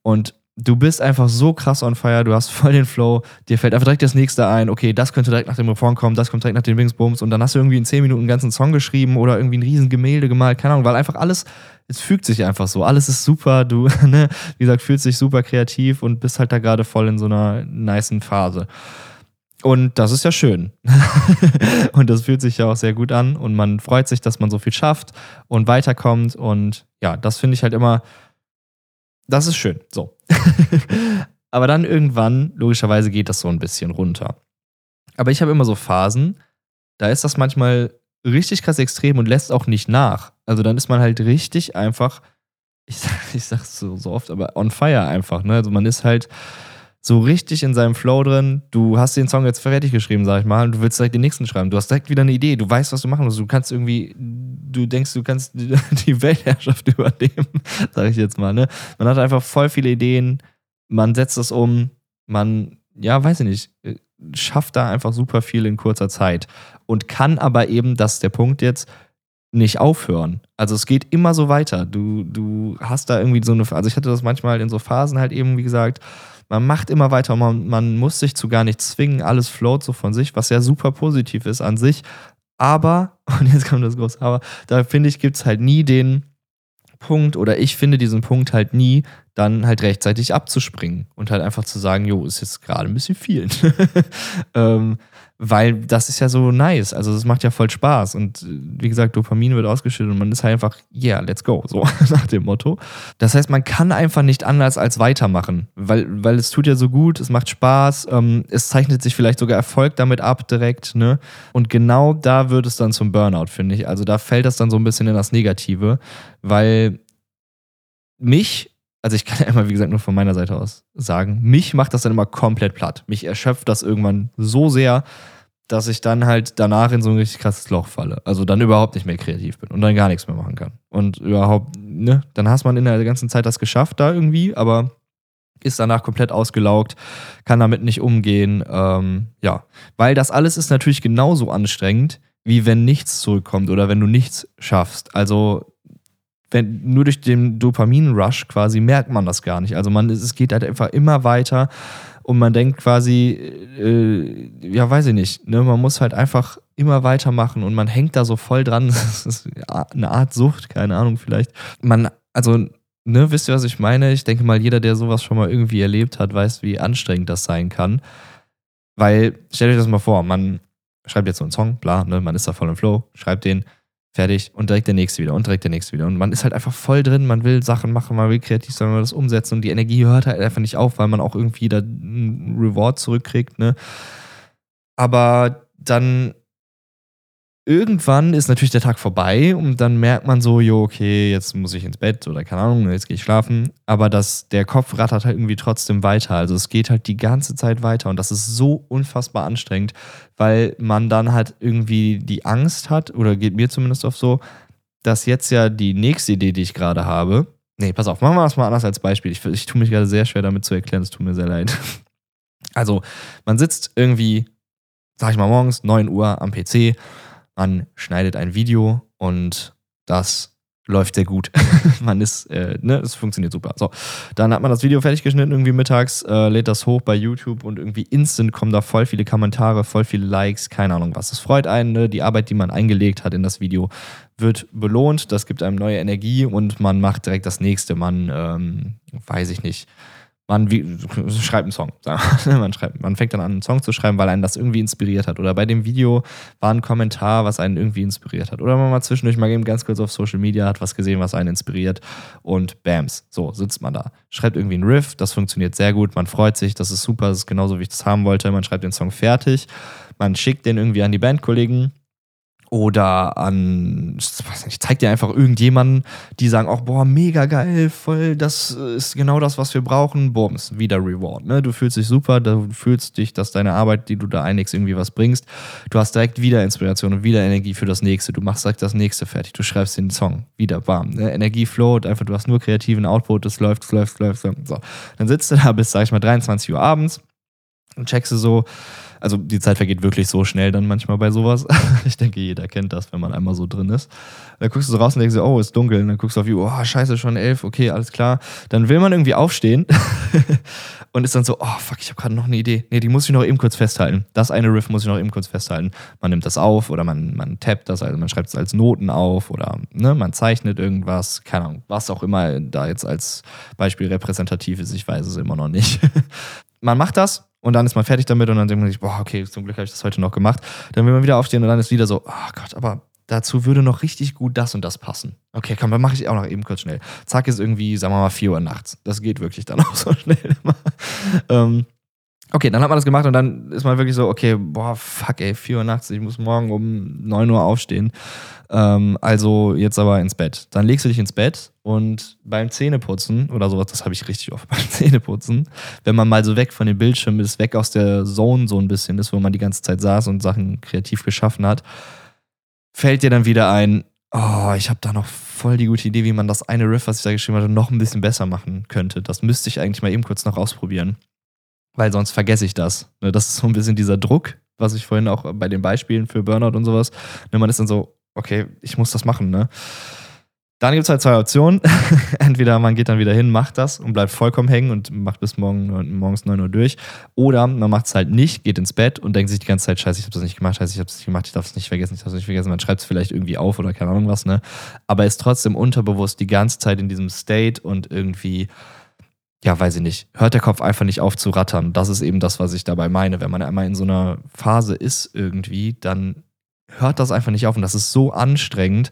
S1: und du bist einfach so krass on fire, du hast voll den Flow, dir fällt einfach direkt das nächste ein, okay, das könnte direkt nach dem Refrain kommen, das kommt direkt nach dem Wingsbums und dann hast du irgendwie in 10 Minuten einen ganzen Song geschrieben oder irgendwie ein riesen Gemälde gemalt, keine Ahnung, weil einfach alles, es fügt sich einfach so, alles ist super, du, ne, wie gesagt, fühlst dich super kreativ und bist halt da gerade voll in so einer niceen Phase. Und das ist ja schön. und das fühlt sich ja auch sehr gut an. Und man freut sich, dass man so viel schafft und weiterkommt. Und ja, das finde ich halt immer, das ist schön. So. Aber dann irgendwann, logischerweise, geht das so ein bisschen runter. Aber ich habe immer so Phasen, da ist das manchmal richtig krass extrem und lässt auch nicht nach. Also dann ist man halt richtig einfach, ich, sag, ich sag's so, so oft, aber on fire einfach. Ne? Also man ist halt so richtig in seinem Flow drin. Du hast den Song jetzt fertig geschrieben, sag ich mal, und du willst direkt den nächsten schreiben. Du hast direkt wieder eine Idee. Du weißt, was du machen musst. Du kannst irgendwie, du denkst, du kannst die Weltherrschaft übernehmen, sag ich jetzt mal. Ne? Man hat einfach voll viele Ideen. Man setzt das um. Man, ja, weiß ich nicht, äh, schafft da einfach super viel in kurzer Zeit. Und kann aber eben, das ist der Punkt jetzt, nicht aufhören. Also es geht immer so weiter. Du, du hast da irgendwie so eine, also ich hatte das manchmal in so Phasen halt eben, wie gesagt, man macht immer weiter, man, man muss sich zu gar nichts zwingen, alles float so von sich, was ja super positiv ist an sich. Aber, und jetzt kommt das große Aber, da finde ich, gibt es halt nie den Punkt, oder ich finde diesen Punkt halt nie, dann halt rechtzeitig abzuspringen und halt einfach zu sagen, jo, ist jetzt gerade ein bisschen viel. ähm, weil das ist ja so nice. Also es macht ja voll Spaß. Und äh, wie gesagt, Dopamin wird ausgeschüttet und man ist halt einfach, yeah, let's go, so nach dem Motto. Das heißt, man kann einfach nicht anders als weitermachen, weil, weil es tut ja so gut, es macht Spaß, ähm, es zeichnet sich vielleicht sogar Erfolg damit ab direkt, ne? Und genau da wird es dann zum Burnout, finde ich. Also da fällt das dann so ein bisschen in das Negative, weil mich also ich kann ja immer, wie gesagt, nur von meiner Seite aus sagen, mich macht das dann immer komplett platt. Mich erschöpft das irgendwann so sehr, dass ich dann halt danach in so ein richtig krasses Loch falle. Also dann überhaupt nicht mehr kreativ bin und dann gar nichts mehr machen kann. Und überhaupt, ne, dann hast man in der ganzen Zeit das geschafft da irgendwie, aber ist danach komplett ausgelaugt, kann damit nicht umgehen. Ähm, ja, weil das alles ist natürlich genauso anstrengend, wie wenn nichts zurückkommt oder wenn du nichts schaffst. Also wenn, nur durch den Dopamin-Rush quasi merkt man das gar nicht. Also man, es geht halt einfach immer weiter und man denkt quasi, äh, ja, weiß ich nicht, ne, man muss halt einfach immer weitermachen und man hängt da so voll dran. Das ist eine Art Sucht, keine Ahnung, vielleicht. Man, also, ne, wisst ihr, was ich meine? Ich denke mal, jeder, der sowas schon mal irgendwie erlebt hat, weiß, wie anstrengend das sein kann. Weil, stellt euch das mal vor, man schreibt jetzt so einen Song, bla, ne, man ist da voll im Flow, schreibt den, fertig und direkt der nächste wieder und direkt der nächste wieder. Und man ist halt einfach voll drin, man will Sachen machen, man will kreativ sein, man will das umsetzen und die Energie hört halt einfach nicht auf, weil man auch irgendwie da einen Reward zurückkriegt, ne? Aber dann irgendwann ist natürlich der Tag vorbei und dann merkt man so, jo, okay, jetzt muss ich ins Bett oder keine Ahnung, jetzt gehe ich schlafen. Aber das, der Kopf rattert halt irgendwie trotzdem weiter. Also es geht halt die ganze Zeit weiter und das ist so unfassbar anstrengend, weil man dann halt irgendwie die Angst hat, oder geht mir zumindest oft so, dass jetzt ja die nächste Idee, die ich gerade habe, nee, pass auf, machen wir das mal anders als Beispiel. Ich, ich tue mich gerade sehr schwer damit zu erklären, es tut mir sehr leid. Also, man sitzt irgendwie, sag ich mal morgens, 9 Uhr am PC man schneidet ein Video und das läuft sehr gut. man ist, äh, ne, es funktioniert super. So, dann hat man das Video fertig geschnitten, irgendwie mittags, äh, lädt das hoch bei YouTube und irgendwie instant kommen da voll viele Kommentare, voll viele Likes, keine Ahnung was. Das freut einen, ne? die Arbeit, die man eingelegt hat in das Video, wird belohnt, das gibt einem neue Energie und man macht direkt das nächste. Man, ähm, weiß ich nicht, man wie, schreibt einen Song. man, schreibt, man fängt dann an, einen Song zu schreiben, weil einen das irgendwie inspiriert hat. Oder bei dem Video war ein Kommentar, was einen irgendwie inspiriert hat. Oder man mal zwischendurch mal eben ganz kurz auf Social Media hat was gesehen, was einen inspiriert. Und bams, so sitzt man da. Schreibt irgendwie einen Riff, das funktioniert sehr gut. Man freut sich, das ist super, das ist genauso, wie ich das haben wollte. Man schreibt den Song fertig. Man schickt den irgendwie an die Bandkollegen oder an, ich weiß nicht, zeig dir einfach irgendjemanden, die sagen auch, boah, mega geil, voll, das ist genau das, was wir brauchen. Bums, wieder Reward. Ne? Du fühlst dich super, du fühlst dich, dass deine Arbeit, die du da einlegst, irgendwie was bringst. Du hast direkt wieder Inspiration und wieder Energie für das nächste. Du machst direkt das nächste fertig. Du schreibst den Song wieder, bam. Ne? Energie float, einfach, du hast nur kreativen Output, es läuft, läuft, läuft. So. Dann sitzt du da bis, sag ich mal, 23 Uhr abends und checkst du so, also die Zeit vergeht wirklich so schnell dann manchmal bei sowas. ich denke, jeder kennt das, wenn man einmal so drin ist. Dann guckst du so raus und denkst, oh, ist dunkel. Und dann guckst du auf die oh, scheiße, schon elf, okay, alles klar. Dann will man irgendwie aufstehen und ist dann so, oh, fuck, ich habe gerade noch eine Idee. Nee, die muss ich noch eben kurz festhalten. Das eine Riff muss ich noch eben kurz festhalten. Man nimmt das auf oder man, man tappt das, also man schreibt es als Noten auf oder ne, man zeichnet irgendwas, keine Ahnung, was auch immer da jetzt als Beispiel repräsentativ ist, ich weiß es immer noch nicht. man macht das und dann ist man fertig damit und dann denkt man sich, boah, okay, zum Glück habe ich das heute noch gemacht. Dann will man wieder aufstehen und dann ist wieder so, oh Gott, aber dazu würde noch richtig gut das und das passen. Okay, komm, dann mache ich auch noch eben kurz schnell. Zack, ist irgendwie, sagen wir mal, 4 Uhr nachts. Das geht wirklich dann auch so schnell. ähm, Okay, dann hat man das gemacht und dann ist man wirklich so, okay, boah, fuck, ey, 4 Uhr nachts, ich muss morgen um 9 Uhr aufstehen. Ähm, also jetzt aber ins Bett. Dann legst du dich ins Bett und beim Zähneputzen oder sowas, das habe ich richtig oft beim Zähneputzen, wenn man mal so weg von dem Bildschirm ist, weg aus der Zone so ein bisschen ist, wo man die ganze Zeit saß und Sachen kreativ geschaffen hat, fällt dir dann wieder ein, oh, ich habe da noch voll die gute Idee, wie man das eine Riff, was ich da geschrieben hatte, noch ein bisschen besser machen könnte. Das müsste ich eigentlich mal eben kurz noch ausprobieren weil sonst vergesse ich das. Ne, das ist so ein bisschen dieser Druck, was ich vorhin auch bei den Beispielen für Burnout und sowas. Ne, man ist dann so, okay, ich muss das machen. Ne? Dann gibt es halt zwei Optionen. Entweder man geht dann wieder hin, macht das und bleibt vollkommen hängen und macht bis morgen, morgens 9 Uhr durch. Oder man macht es halt nicht, geht ins Bett und denkt sich die ganze Zeit, scheiße, ich habe das nicht gemacht, scheiße, ich habe es nicht gemacht, ich darf es nicht vergessen, ich darf es nicht vergessen. Man schreibt es vielleicht irgendwie auf oder keine Ahnung was, ne? Aber ist trotzdem unterbewusst die ganze Zeit in diesem State und irgendwie ja, weiß ich nicht, hört der Kopf einfach nicht auf zu rattern. Das ist eben das, was ich dabei meine. Wenn man einmal in so einer Phase ist irgendwie, dann hört das einfach nicht auf und das ist so anstrengend.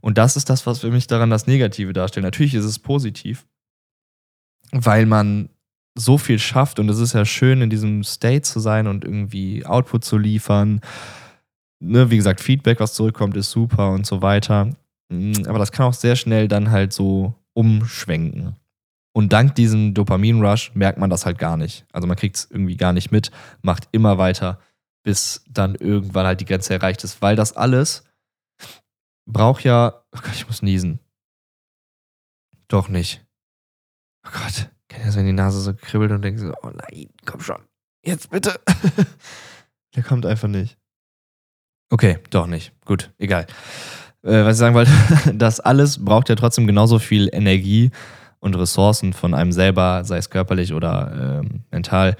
S1: Und das ist das, was für mich daran das Negative darstellt. Natürlich ist es positiv, weil man so viel schafft und es ist ja schön, in diesem State zu sein und irgendwie Output zu liefern. Ne, wie gesagt, Feedback, was zurückkommt, ist super und so weiter. Aber das kann auch sehr schnell dann halt so umschwenken. Und dank diesem Dopamin-Rush merkt man das halt gar nicht. Also man kriegt es irgendwie gar nicht mit, macht immer weiter, bis dann irgendwann halt die Grenze erreicht ist. Weil das alles braucht ja. Oh Gott, ich muss niesen. Doch nicht. Oh Gott, kennt ihr so, wenn die Nase so kribbelt und denkt so, oh nein, komm schon. Jetzt bitte. Der kommt einfach nicht. Okay, doch nicht. Gut, egal. Äh, was ich sagen wollte, das alles braucht ja trotzdem genauso viel Energie und Ressourcen von einem selber, sei es körperlich oder ähm, mental,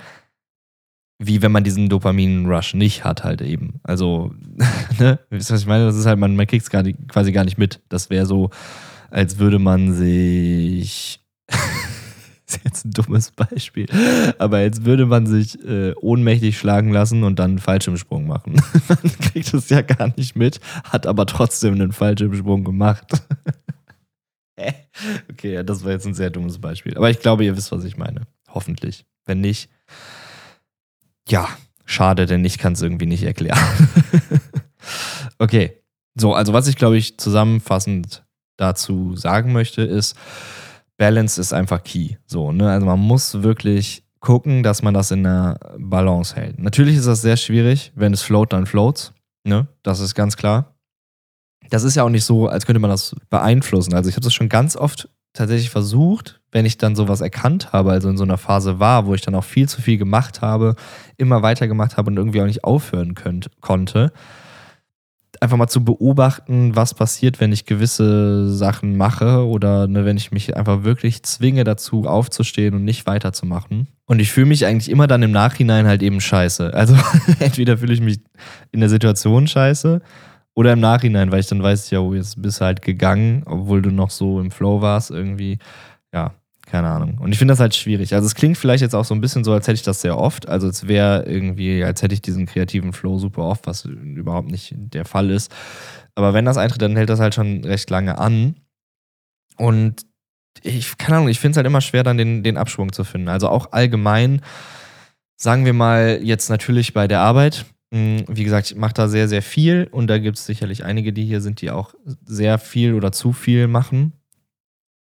S1: wie wenn man diesen Dopamin-Rush nicht hat, halt eben. Also, ne, wisst ihr, was ich meine? Das ist halt, man, man kriegt es quasi gar nicht mit. Das wäre so, als würde man sich. ist jetzt ein dummes Beispiel. Aber als würde man sich äh, ohnmächtig schlagen lassen und dann einen Fallschirmsprung machen. man kriegt es ja gar nicht mit, hat aber trotzdem einen Fallschirmsprung gemacht. okay, das war jetzt ein sehr dummes Beispiel. Aber ich glaube, ihr wisst, was ich meine. Hoffentlich. Wenn nicht, ja, schade, denn ich kann es irgendwie nicht erklären. okay. So, also was ich glaube ich zusammenfassend dazu sagen möchte, ist, Balance ist einfach key. So, ne? Also man muss wirklich gucken, dass man das in der Balance hält. Natürlich ist das sehr schwierig, wenn es float, dann floats. Ne? Das ist ganz klar das ist ja auch nicht so, als könnte man das beeinflussen. Also ich habe das schon ganz oft tatsächlich versucht, wenn ich dann sowas erkannt habe, also in so einer Phase war, wo ich dann auch viel zu viel gemacht habe, immer weitergemacht habe und irgendwie auch nicht aufhören könnt, konnte, einfach mal zu beobachten, was passiert, wenn ich gewisse Sachen mache oder ne, wenn ich mich einfach wirklich zwinge dazu aufzustehen und nicht weiterzumachen. Und ich fühle mich eigentlich immer dann im Nachhinein halt eben scheiße. Also entweder fühle ich mich in der Situation scheiße oder im Nachhinein, weil ich dann weiß, ja, oh, jetzt bist du halt gegangen, obwohl du noch so im Flow warst irgendwie. Ja, keine Ahnung. Und ich finde das halt schwierig. Also es klingt vielleicht jetzt auch so ein bisschen so, als hätte ich das sehr oft. Also es wäre irgendwie, als hätte ich diesen kreativen Flow super oft, was überhaupt nicht der Fall ist. Aber wenn das eintritt, dann hält das halt schon recht lange an. Und ich, keine Ahnung, ich finde es halt immer schwer, dann den, den Abschwung zu finden. Also auch allgemein, sagen wir mal jetzt natürlich bei der Arbeit, wie gesagt, ich mache da sehr, sehr viel und da gibt es sicherlich einige, die hier sind, die auch sehr viel oder zu viel machen.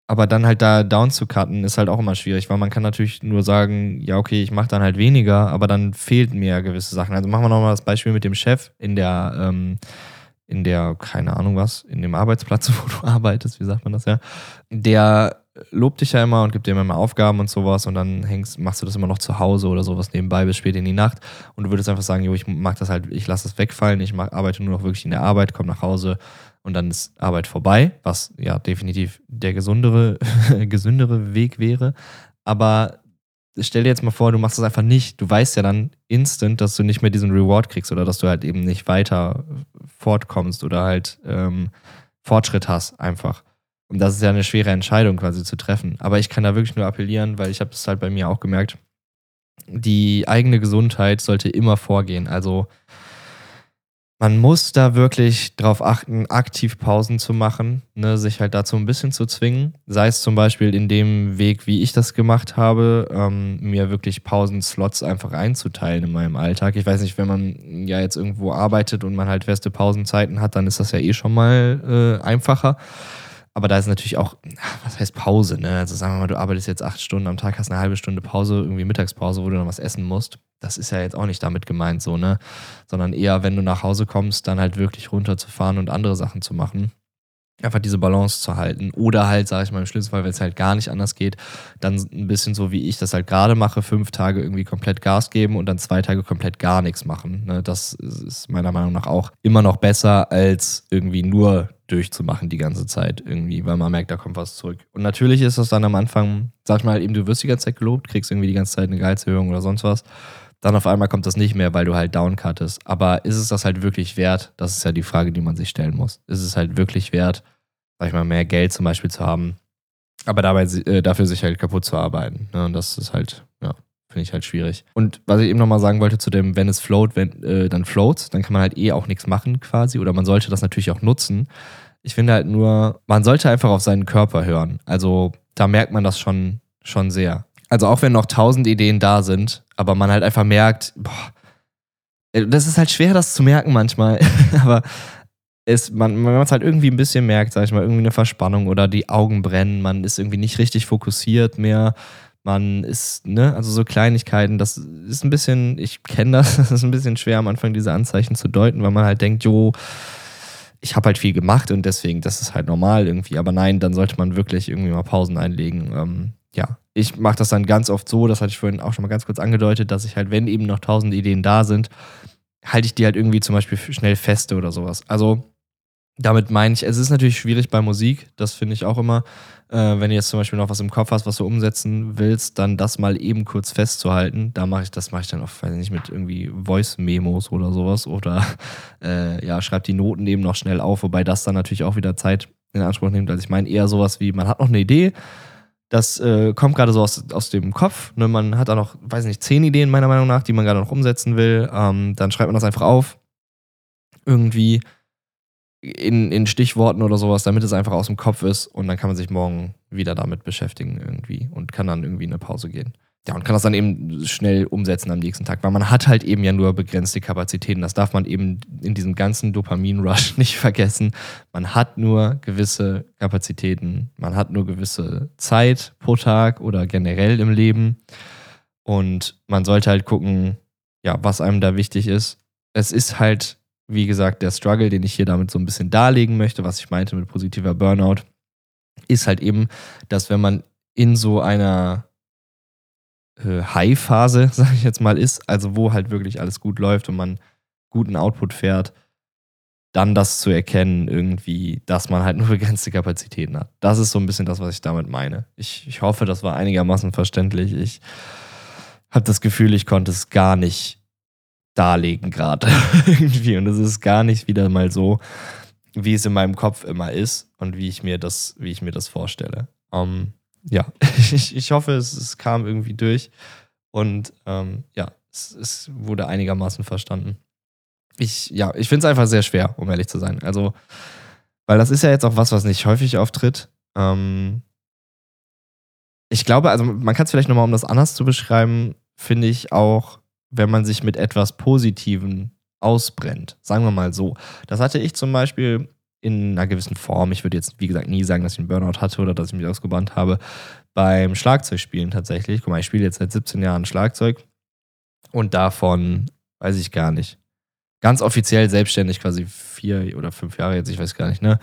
S1: Aber dann halt da down zu cutten, ist halt auch immer schwierig, weil man kann natürlich nur sagen, ja, okay, ich mache dann halt weniger, aber dann fehlt mir gewisse Sachen. Also machen wir nochmal das Beispiel mit dem Chef in der, ähm, in der, keine Ahnung was, in dem Arbeitsplatz, wo du arbeitest, wie sagt man das ja, der lobt dich ja immer und gibt dir immer Aufgaben und sowas und dann hängst, machst du das immer noch zu Hause oder sowas nebenbei bis spät in die Nacht und du würdest einfach sagen, jo, ich mag das halt, ich lasse das wegfallen, ich mach, arbeite nur noch wirklich in der Arbeit, komme nach Hause und dann ist Arbeit vorbei, was ja definitiv der gesundere, gesündere Weg wäre. Aber stell dir jetzt mal vor, du machst das einfach nicht. Du weißt ja dann instant, dass du nicht mehr diesen Reward kriegst oder dass du halt eben nicht weiter fortkommst oder halt ähm, Fortschritt hast einfach. Und das ist ja eine schwere Entscheidung quasi zu treffen. Aber ich kann da wirklich nur appellieren, weil ich habe es halt bei mir auch gemerkt, die eigene Gesundheit sollte immer vorgehen. Also man muss da wirklich drauf achten, aktiv Pausen zu machen, ne, sich halt dazu ein bisschen zu zwingen. Sei es zum Beispiel in dem Weg, wie ich das gemacht habe, ähm, mir wirklich Pausenslots einfach einzuteilen in meinem Alltag. Ich weiß nicht, wenn man ja jetzt irgendwo arbeitet und man halt feste Pausenzeiten hat, dann ist das ja eh schon mal äh, einfacher. Aber da ist natürlich auch, was heißt Pause, ne? Also sagen wir mal, du arbeitest jetzt acht Stunden am Tag, hast eine halbe Stunde Pause, irgendwie Mittagspause, wo du noch was essen musst. Das ist ja jetzt auch nicht damit gemeint so, ne? Sondern eher, wenn du nach Hause kommst, dann halt wirklich runterzufahren und andere Sachen zu machen. Einfach diese Balance zu halten. Oder halt, sage ich mal, im schlimmsten Fall, wenn es halt gar nicht anders geht, dann ein bisschen so, wie ich das halt gerade mache, fünf Tage irgendwie komplett Gas geben und dann zwei Tage komplett gar nichts machen. Ne? Das ist meiner Meinung nach auch immer noch besser, als irgendwie nur durchzumachen die ganze Zeit irgendwie, weil man merkt, da kommt was zurück. Und natürlich ist das dann am Anfang, sag ich mal, eben du wirst die ganze Zeit gelobt, kriegst irgendwie die ganze Zeit eine Gehaltserhöhung oder sonst was. Dann auf einmal kommt das nicht mehr, weil du halt downcuttest. Aber ist es das halt wirklich wert? Das ist ja die Frage, die man sich stellen muss. Ist es halt wirklich wert, sag ich mal, mehr Geld zum Beispiel zu haben, aber dabei äh, dafür sich halt kaputt zu arbeiten? Ne? Und das ist halt, ja, finde ich halt schwierig. Und was ich eben nochmal sagen wollte zu dem, wenn es float, wenn, äh, dann float, dann kann man halt eh auch nichts machen quasi. Oder man sollte das natürlich auch nutzen. Ich finde halt nur, man sollte einfach auf seinen Körper hören. Also da merkt man das schon, schon sehr. Also auch wenn noch tausend Ideen da sind, aber man halt einfach merkt, boah, äh, das ist halt schwer, das zu merken manchmal. aber es, man, wenn man es halt irgendwie ein bisschen merkt, sag ich mal, irgendwie eine Verspannung oder die Augen brennen, man ist irgendwie nicht richtig fokussiert mehr. Man ist, ne, also so Kleinigkeiten, das ist ein bisschen, ich kenne das, das ist ein bisschen schwer am Anfang diese Anzeichen zu deuten, weil man halt denkt, jo, ich habe halt viel gemacht und deswegen, das ist halt normal irgendwie. Aber nein, dann sollte man wirklich irgendwie mal Pausen einlegen. Ähm, ja, ich mache das dann ganz oft so, das hatte ich vorhin auch schon mal ganz kurz angedeutet, dass ich halt, wenn eben noch tausend Ideen da sind, halte ich die halt irgendwie zum Beispiel schnell feste oder sowas. Also damit meine ich, es ist natürlich schwierig bei Musik, das finde ich auch immer. Äh, wenn du jetzt zum Beispiel noch was im Kopf hast, was du umsetzen willst, dann das mal eben kurz festzuhalten. Da mache ich, das mache ich dann oft, weiß ich nicht, mit irgendwie Voice-Memos oder sowas. Oder äh, ja, schreib die Noten eben noch schnell auf, wobei das dann natürlich auch wieder Zeit in Anspruch nimmt. Also ich meine eher sowas wie, man hat noch eine Idee, das äh, kommt gerade so aus, aus dem Kopf. Ne? Man hat da noch, weiß nicht, zehn Ideen meiner Meinung nach, die man gerade noch umsetzen will. Ähm, dann schreibt man das einfach auf. Irgendwie in, in Stichworten oder sowas, damit es einfach aus dem Kopf ist und dann kann man sich morgen wieder damit beschäftigen irgendwie und kann dann irgendwie in eine Pause gehen. Ja, und kann das dann eben schnell umsetzen am nächsten Tag, weil man hat halt eben ja nur begrenzte Kapazitäten. Das darf man eben in diesem ganzen Dopamin-Rush nicht vergessen. Man hat nur gewisse Kapazitäten, man hat nur gewisse Zeit pro Tag oder generell im Leben. Und man sollte halt gucken, ja, was einem da wichtig ist. Es ist halt wie gesagt, der Struggle, den ich hier damit so ein bisschen darlegen möchte, was ich meinte mit positiver Burnout, ist halt eben, dass wenn man in so einer äh, High-Phase, sage ich jetzt mal, ist, also wo halt wirklich alles gut läuft und man guten Output fährt, dann das zu erkennen, irgendwie, dass man halt nur begrenzte Kapazitäten hat. Das ist so ein bisschen das, was ich damit meine. Ich, ich hoffe, das war einigermaßen verständlich. Ich habe das Gefühl, ich konnte es gar nicht darlegen gerade irgendwie. Und es ist gar nicht wieder mal so, wie es in meinem Kopf immer ist und wie ich mir das, wie ich mir das vorstelle. Um, ähm, ja, ich, ich hoffe, es, es kam irgendwie durch und ähm, ja, es, es wurde einigermaßen verstanden. Ich, ja, ich finde es einfach sehr schwer, um ehrlich zu sein. Also, weil das ist ja jetzt auch was, was nicht häufig auftritt. Ähm, ich glaube, also man kann es vielleicht nochmal, um das anders zu beschreiben, finde ich auch wenn man sich mit etwas Positivem ausbrennt. Sagen wir mal so. Das hatte ich zum Beispiel in einer gewissen Form. Ich würde jetzt, wie gesagt, nie sagen, dass ich einen Burnout hatte oder dass ich mich ausgebrannt habe. Beim Schlagzeugspielen tatsächlich. Guck mal, ich spiele jetzt seit 17 Jahren Schlagzeug und davon weiß ich gar nicht. Ganz offiziell selbstständig quasi vier oder fünf Jahre jetzt, ich weiß gar nicht, ne?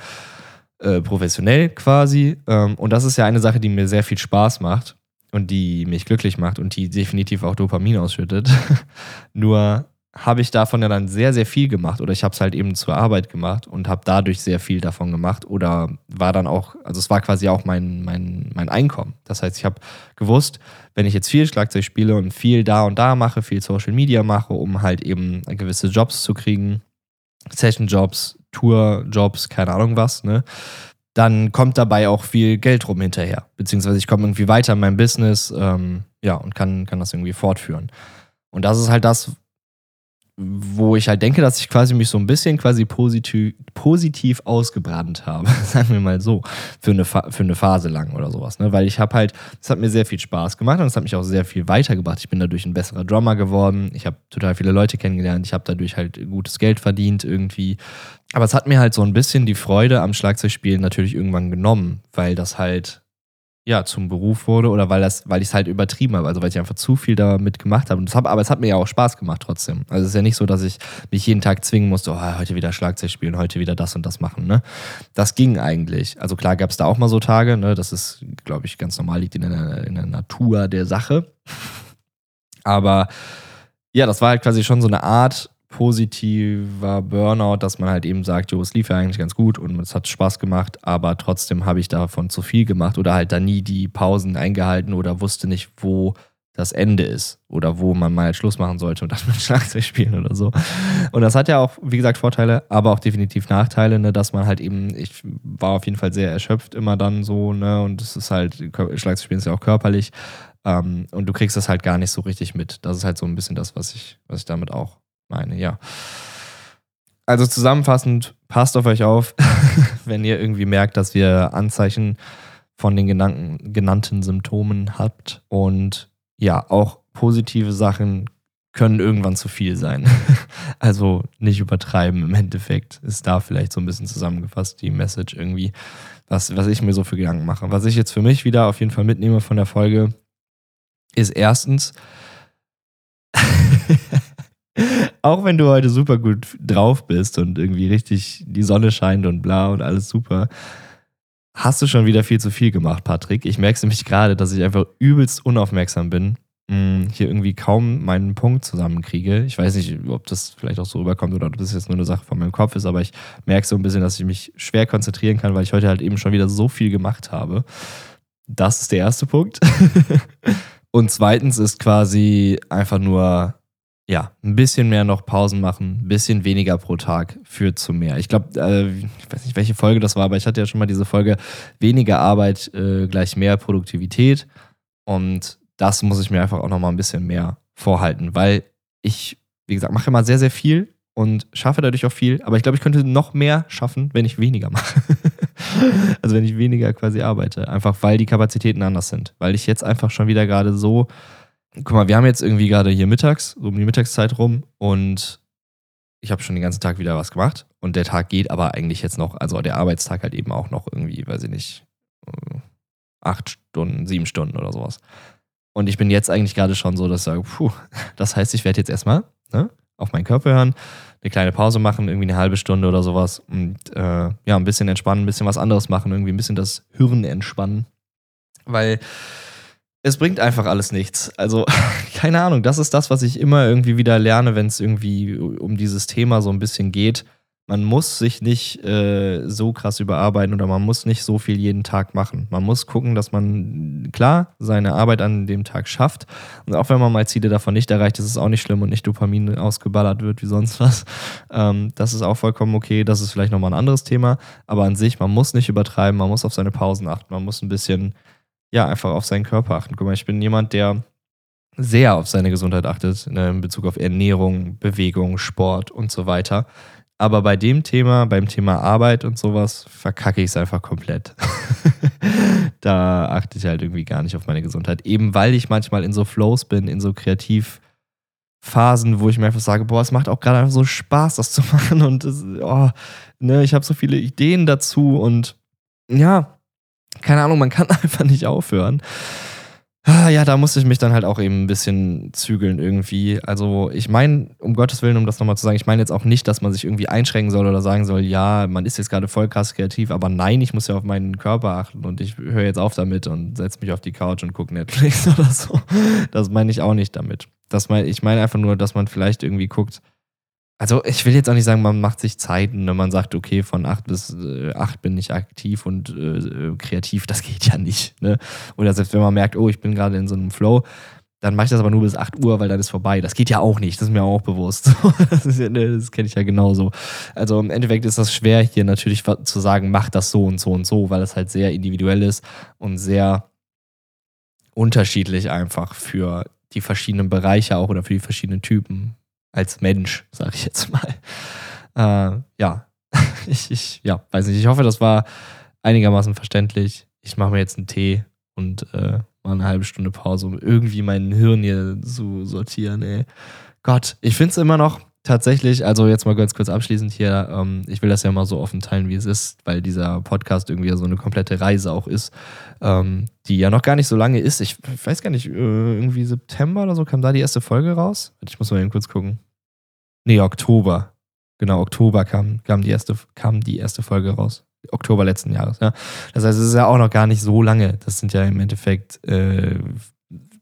S1: Äh, professionell quasi. Ähm, und das ist ja eine Sache, die mir sehr viel Spaß macht und die mich glücklich macht und die definitiv auch Dopamin ausschüttet. Nur habe ich davon ja dann sehr, sehr viel gemacht oder ich habe es halt eben zur Arbeit gemacht und habe dadurch sehr viel davon gemacht oder war dann auch, also es war quasi auch mein, mein, mein Einkommen. Das heißt, ich habe gewusst, wenn ich jetzt viel Schlagzeug spiele und viel da und da mache, viel Social Media mache, um halt eben gewisse Jobs zu kriegen, Session-Jobs, Tour-Jobs, keine Ahnung was, ne, dann kommt dabei auch viel Geld rum hinterher. Beziehungsweise ich komme irgendwie weiter in meinem Business, ähm, ja, und kann, kann das irgendwie fortführen. Und das ist halt das, wo ich halt denke, dass ich quasi mich so ein bisschen quasi positiv, positiv ausgebrannt habe, sagen wir mal so, für eine, für eine Phase lang oder sowas. Ne? Weil ich habe halt, es hat mir sehr viel Spaß gemacht und es hat mich auch sehr viel weitergebracht. Ich bin dadurch ein besserer Drummer geworden. Ich habe total viele Leute kennengelernt. Ich habe dadurch halt gutes Geld verdient irgendwie. Aber es hat mir halt so ein bisschen die Freude am Schlagzeugspielen natürlich irgendwann genommen, weil das halt ja, zum Beruf wurde oder weil das, weil ich es halt übertrieben habe, also weil ich einfach zu viel damit gemacht habe. Hab, aber es hat mir ja auch Spaß gemacht trotzdem. Also es ist ja nicht so, dass ich mich jeden Tag zwingen musste, oh, heute wieder Schlagzeug spielen, heute wieder das und das machen. Ne? Das ging eigentlich. Also klar gab es da auch mal so Tage, ne? das ist, glaube ich, ganz normal, liegt in der, in der Natur der Sache. Aber ja, das war halt quasi schon so eine Art positiver Burnout, dass man halt eben sagt, jo, es lief ja eigentlich ganz gut und es hat Spaß gemacht, aber trotzdem habe ich davon zu viel gemacht oder halt da nie die Pausen eingehalten oder wusste nicht, wo das Ende ist oder wo man mal Schluss machen sollte und dann mit Schlagzeug spielen oder so. Und das hat ja auch, wie gesagt, Vorteile, aber auch definitiv Nachteile, ne, dass man halt eben, ich war auf jeden Fall sehr erschöpft immer dann so, ne, und es ist halt, Schlagzeug spielen ist ja auch körperlich ähm, und du kriegst das halt gar nicht so richtig mit. Das ist halt so ein bisschen das, was ich, was ich damit auch meine, ja. Also zusammenfassend, passt auf euch auf, wenn ihr irgendwie merkt, dass ihr Anzeichen von den genannten, genannten Symptomen habt. Und ja, auch positive Sachen können irgendwann zu viel sein. also nicht übertreiben im Endeffekt. Ist da vielleicht so ein bisschen zusammengefasst die Message irgendwie, was, was ich mir so für Gedanken mache. Was ich jetzt für mich wieder auf jeden Fall mitnehme von der Folge, ist erstens, auch wenn du heute super gut drauf bist und irgendwie richtig die Sonne scheint und bla und alles super, hast du schon wieder viel zu viel gemacht, Patrick. Ich merke es nämlich gerade, dass ich einfach übelst unaufmerksam bin, hm, hier irgendwie kaum meinen Punkt zusammenkriege. Ich weiß nicht, ob das vielleicht auch so rüberkommt oder ob das jetzt nur eine Sache von meinem Kopf ist, aber ich merke so ein bisschen, dass ich mich schwer konzentrieren kann, weil ich heute halt eben schon wieder so viel gemacht habe. Das ist der erste Punkt. und zweitens ist quasi einfach nur ja, ein bisschen mehr noch Pausen machen, ein bisschen weniger pro Tag führt zu mehr. Ich glaube, äh, ich weiß nicht, welche Folge das war, aber ich hatte ja schon mal diese Folge, weniger Arbeit äh, gleich mehr Produktivität. Und das muss ich mir einfach auch noch mal ein bisschen mehr vorhalten, weil ich, wie gesagt, mache immer sehr, sehr viel und schaffe dadurch auch viel. Aber ich glaube, ich könnte noch mehr schaffen, wenn ich weniger mache. also wenn ich weniger quasi arbeite. Einfach weil die Kapazitäten anders sind. Weil ich jetzt einfach schon wieder gerade so guck mal, wir haben jetzt irgendwie gerade hier mittags, so um die Mittagszeit rum und ich habe schon den ganzen Tag wieder was gemacht und der Tag geht aber eigentlich jetzt noch, also der Arbeitstag halt eben auch noch irgendwie, weiß ich nicht, äh, acht Stunden, sieben Stunden oder sowas. Und ich bin jetzt eigentlich gerade schon so, dass ich sage, puh, das heißt, ich werde jetzt erstmal ne, auf meinen Körper hören, eine kleine Pause machen, irgendwie eine halbe Stunde oder sowas und äh, ja, ein bisschen entspannen, ein bisschen was anderes machen, irgendwie ein bisschen das Hirn entspannen. Weil es bringt einfach alles nichts. Also, keine Ahnung, das ist das, was ich immer irgendwie wieder lerne, wenn es irgendwie um dieses Thema so ein bisschen geht. Man muss sich nicht äh, so krass überarbeiten oder man muss nicht so viel jeden Tag machen. Man muss gucken, dass man klar seine Arbeit an dem Tag schafft. Und auch wenn man mal Ziele davon nicht erreicht, ist es auch nicht schlimm und nicht Dopamin ausgeballert wird wie sonst was. Ähm, das ist auch vollkommen okay. Das ist vielleicht nochmal ein anderes Thema. Aber an sich, man muss nicht übertreiben, man muss auf seine Pausen achten, man muss ein bisschen ja, einfach auf seinen Körper achten. Guck mal, ich bin jemand, der sehr auf seine Gesundheit achtet, ne, in Bezug auf Ernährung, Bewegung, Sport und so weiter. Aber bei dem Thema, beim Thema Arbeit und sowas, verkacke ich es einfach komplett. da achte ich halt irgendwie gar nicht auf meine Gesundheit. Eben weil ich manchmal in so Flows bin, in so Kreativphasen, wo ich mir einfach sage, boah, es macht auch gerade einfach so Spaß, das zu machen. Und das, oh, ne, ich habe so viele Ideen dazu und ja, keine Ahnung, man kann einfach nicht aufhören. Ah, ja, da musste ich mich dann halt auch eben ein bisschen zügeln irgendwie. Also ich meine, um Gottes Willen, um das nochmal zu sagen, ich meine jetzt auch nicht, dass man sich irgendwie einschränken soll oder sagen soll, ja, man ist jetzt gerade voll krass kreativ, aber nein, ich muss ja auf meinen Körper achten und ich höre jetzt auf damit und setze mich auf die Couch und gucke Netflix oder so. Das meine ich auch nicht damit. Das mein, ich meine einfach nur, dass man vielleicht irgendwie guckt, also ich will jetzt auch nicht sagen, man macht sich Zeiten, wenn man sagt, okay, von acht bis äh, acht bin ich aktiv und äh, kreativ, das geht ja nicht. Ne? Oder selbst wenn man merkt, oh, ich bin gerade in so einem Flow, dann mache ich das aber nur bis 8 Uhr, weil dann ist vorbei. Das geht ja auch nicht, das ist mir auch bewusst. das, ja, ne, das kenne ich ja genauso. Also im Endeffekt ist das schwer, hier natürlich zu sagen, mach das so und so und so, weil es halt sehr individuell ist und sehr unterschiedlich einfach für die verschiedenen Bereiche auch oder für die verschiedenen Typen als Mensch, sage ich jetzt mal. Äh, ja, ich, ich, ja, weiß nicht. Ich hoffe, das war einigermaßen verständlich. Ich mache mir jetzt einen Tee und äh, mal eine halbe Stunde Pause, um irgendwie mein Hirn hier zu sortieren, ey. Gott, ich finde es immer noch tatsächlich, also jetzt mal ganz kurz abschließend hier, ähm, ich will das ja mal so offen teilen, wie es ist, weil dieser Podcast irgendwie so eine komplette Reise auch ist, ähm, die ja noch gar nicht so lange ist. Ich weiß gar nicht, äh, irgendwie September oder so kam da die erste Folge raus. Ich muss mal eben kurz gucken. Nee, Oktober. Genau, Oktober kam, kam, die, erste, kam die erste Folge raus. Oktober letzten Jahres, ja. Das heißt, es ist ja auch noch gar nicht so lange. Das sind ja im Endeffekt äh,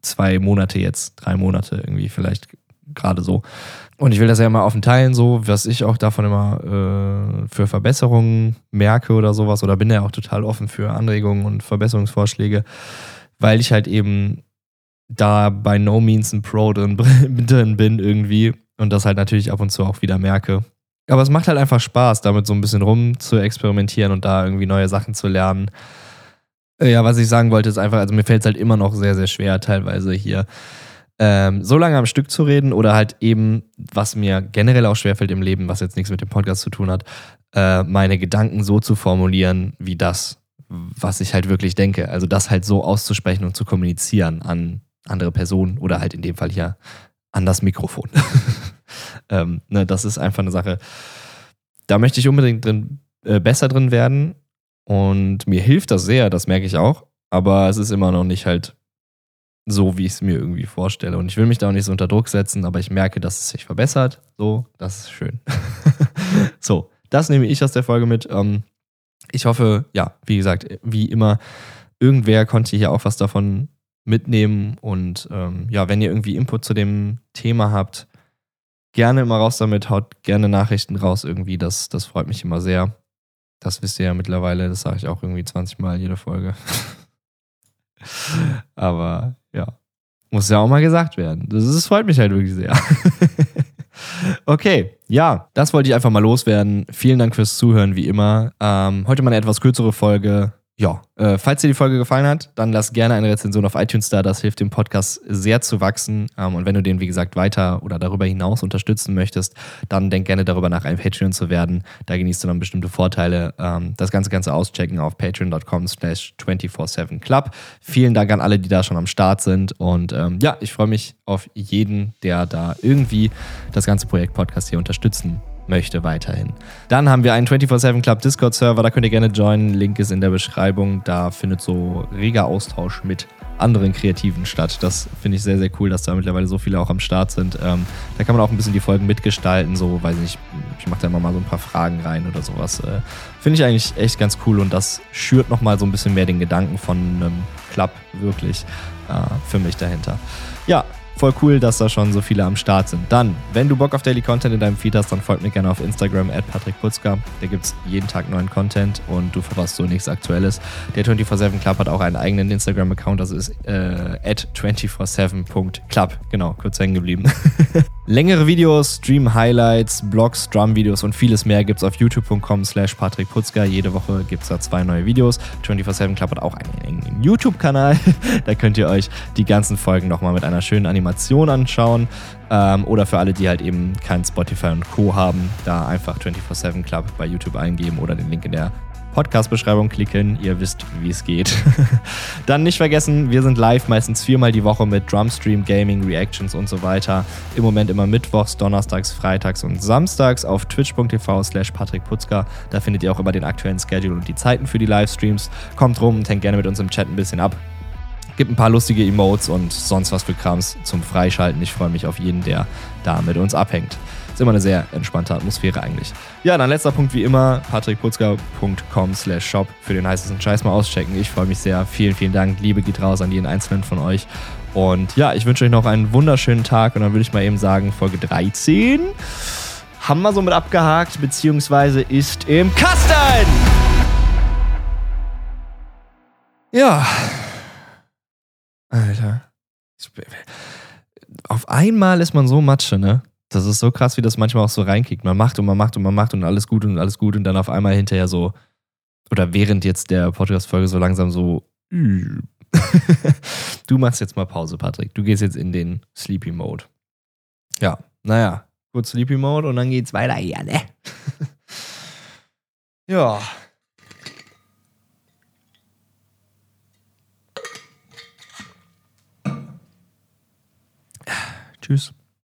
S1: zwei Monate jetzt, drei Monate irgendwie vielleicht gerade so. Und ich will das ja immer offen teilen, so, was ich auch davon immer äh, für Verbesserungen merke oder sowas. Oder bin ja auch total offen für Anregungen und Verbesserungsvorschläge, weil ich halt eben da bei No Means ein Pro drin, drin bin irgendwie und das halt natürlich ab und zu auch wieder merke. Aber es macht halt einfach Spaß, damit so ein bisschen rum zu experimentieren und da irgendwie neue Sachen zu lernen. Äh, ja, was ich sagen wollte, ist einfach, also mir fällt es halt immer noch sehr, sehr schwer, teilweise hier ähm, so lange am Stück zu reden oder halt eben, was mir generell auch schwerfällt im Leben, was jetzt nichts mit dem Podcast zu tun hat, äh, meine Gedanken so zu formulieren, wie das, was ich halt wirklich denke. Also das halt so auszusprechen und zu kommunizieren an andere Personen oder halt in dem Fall hier an das Mikrofon. ähm, ne, das ist einfach eine Sache, da möchte ich unbedingt drin, äh, besser drin werden und mir hilft das sehr, das merke ich auch, aber es ist immer noch nicht halt so, wie ich es mir irgendwie vorstelle. Und ich will mich da auch nicht so unter Druck setzen, aber ich merke, dass es sich verbessert. So, das ist schön. so, das nehme ich aus der Folge mit. Ähm, ich hoffe, ja, wie gesagt, wie immer, irgendwer konnte hier auch was davon mitnehmen. Und ähm, ja, wenn ihr irgendwie Input zu dem Thema habt, gerne immer raus damit, haut gerne Nachrichten raus irgendwie. Das, das freut mich immer sehr. Das wisst ihr ja mittlerweile, das sage ich auch irgendwie 20 Mal jede Folge. Aber ja, muss ja auch mal gesagt werden. Das, das freut mich halt wirklich sehr. okay, ja, das wollte ich einfach mal loswerden. Vielen Dank fürs Zuhören, wie immer. Ähm, heute mal eine etwas kürzere Folge ja, äh, falls dir die Folge gefallen hat, dann lass gerne eine Rezension auf iTunes da. Das hilft dem Podcast sehr zu wachsen. Ähm, und wenn du den, wie gesagt, weiter oder darüber hinaus unterstützen möchtest, dann denk gerne darüber nach, ein Patreon zu werden. Da genießt du dann bestimmte Vorteile. Ähm, das Ganze kannst du auschecken auf patreon.com slash 247club. Vielen Dank an alle, die da schon am Start sind. Und ähm, ja, ich freue mich auf jeden, der da irgendwie das ganze Projekt Podcast hier unterstützen möchte weiterhin. Dann haben wir einen 24-7 Club Discord-Server, da könnt ihr gerne joinen. Link ist in der Beschreibung. Da findet so reger Austausch mit anderen Kreativen statt. Das finde ich sehr, sehr cool, dass da mittlerweile so viele auch am Start sind. Ähm, da kann man auch ein bisschen die Folgen mitgestalten, so, weiß nicht, ich mache da immer mal so ein paar Fragen rein oder sowas. Äh, finde ich eigentlich echt ganz cool und das schürt nochmal so ein bisschen mehr den Gedanken von einem Club wirklich äh, für mich dahinter. Ja, Voll cool, dass da schon so viele am Start sind. Dann, wenn du Bock auf Daily Content in deinem Feed hast, dann folg mir gerne auf Instagram at Patrick Putzka. Da gibt es jeden Tag neuen Content und du verpasst so nichts Aktuelles. Der 24-7 Club hat auch einen eigenen Instagram-Account, das ist äh, at 247.club. Genau, kurz hängen geblieben. Längere Videos, Stream-Highlights, Blogs, Drum-Videos und vieles mehr gibt es auf youtube.com slash Patrick Putzka. Jede Woche gibt es da zwei neue Videos. 24-7 Club hat auch einen, einen YouTube-Kanal. da könnt ihr euch die ganzen Folgen nochmal mit einer schönen Animation Animation anschauen. Ähm, oder für alle, die halt eben kein Spotify und Co. haben, da einfach 24-7 Club bei YouTube eingeben oder den Link in der Podcast-Beschreibung klicken. Ihr wisst, wie es geht. Dann nicht vergessen, wir sind live meistens viermal die Woche mit Drumstream, Gaming, Reactions und so weiter. Im Moment immer mittwochs, donnerstags, freitags und samstags auf twitch.tv slash patrickputzka. Da findet ihr auch immer den aktuellen Schedule und die Zeiten für die Livestreams. Kommt rum und hängt gerne mit uns im Chat ein bisschen ab. Gibt ein paar lustige Emotes und sonst was für Krams zum Freischalten. Ich freue mich auf jeden, der da mit uns abhängt. Ist immer eine sehr entspannte Atmosphäre eigentlich. Ja, dann letzter Punkt wie immer, patrickputzka.com slash shop für den heißesten Scheiß mal auschecken. Ich freue mich sehr. Vielen, vielen Dank. Liebe geht raus an jeden einzelnen von euch. Und ja, ich wünsche euch noch einen wunderschönen Tag und dann würde ich mal eben sagen, Folge 13 haben wir somit abgehakt, beziehungsweise ist im Kasten! Ja, Alter. Auf einmal ist man so Matsche, ne? Das ist so krass, wie das manchmal auch so reinkickt. Man macht und man macht und man macht und alles gut und alles gut und dann auf einmal hinterher so, oder während jetzt der Podcast-Folge so langsam so, du machst jetzt mal Pause, Patrick. Du gehst jetzt in den Sleepy Mode. Ja, naja, kurz Sleepy Mode und dann geht's weiter hier, ne? ja. Tschüss.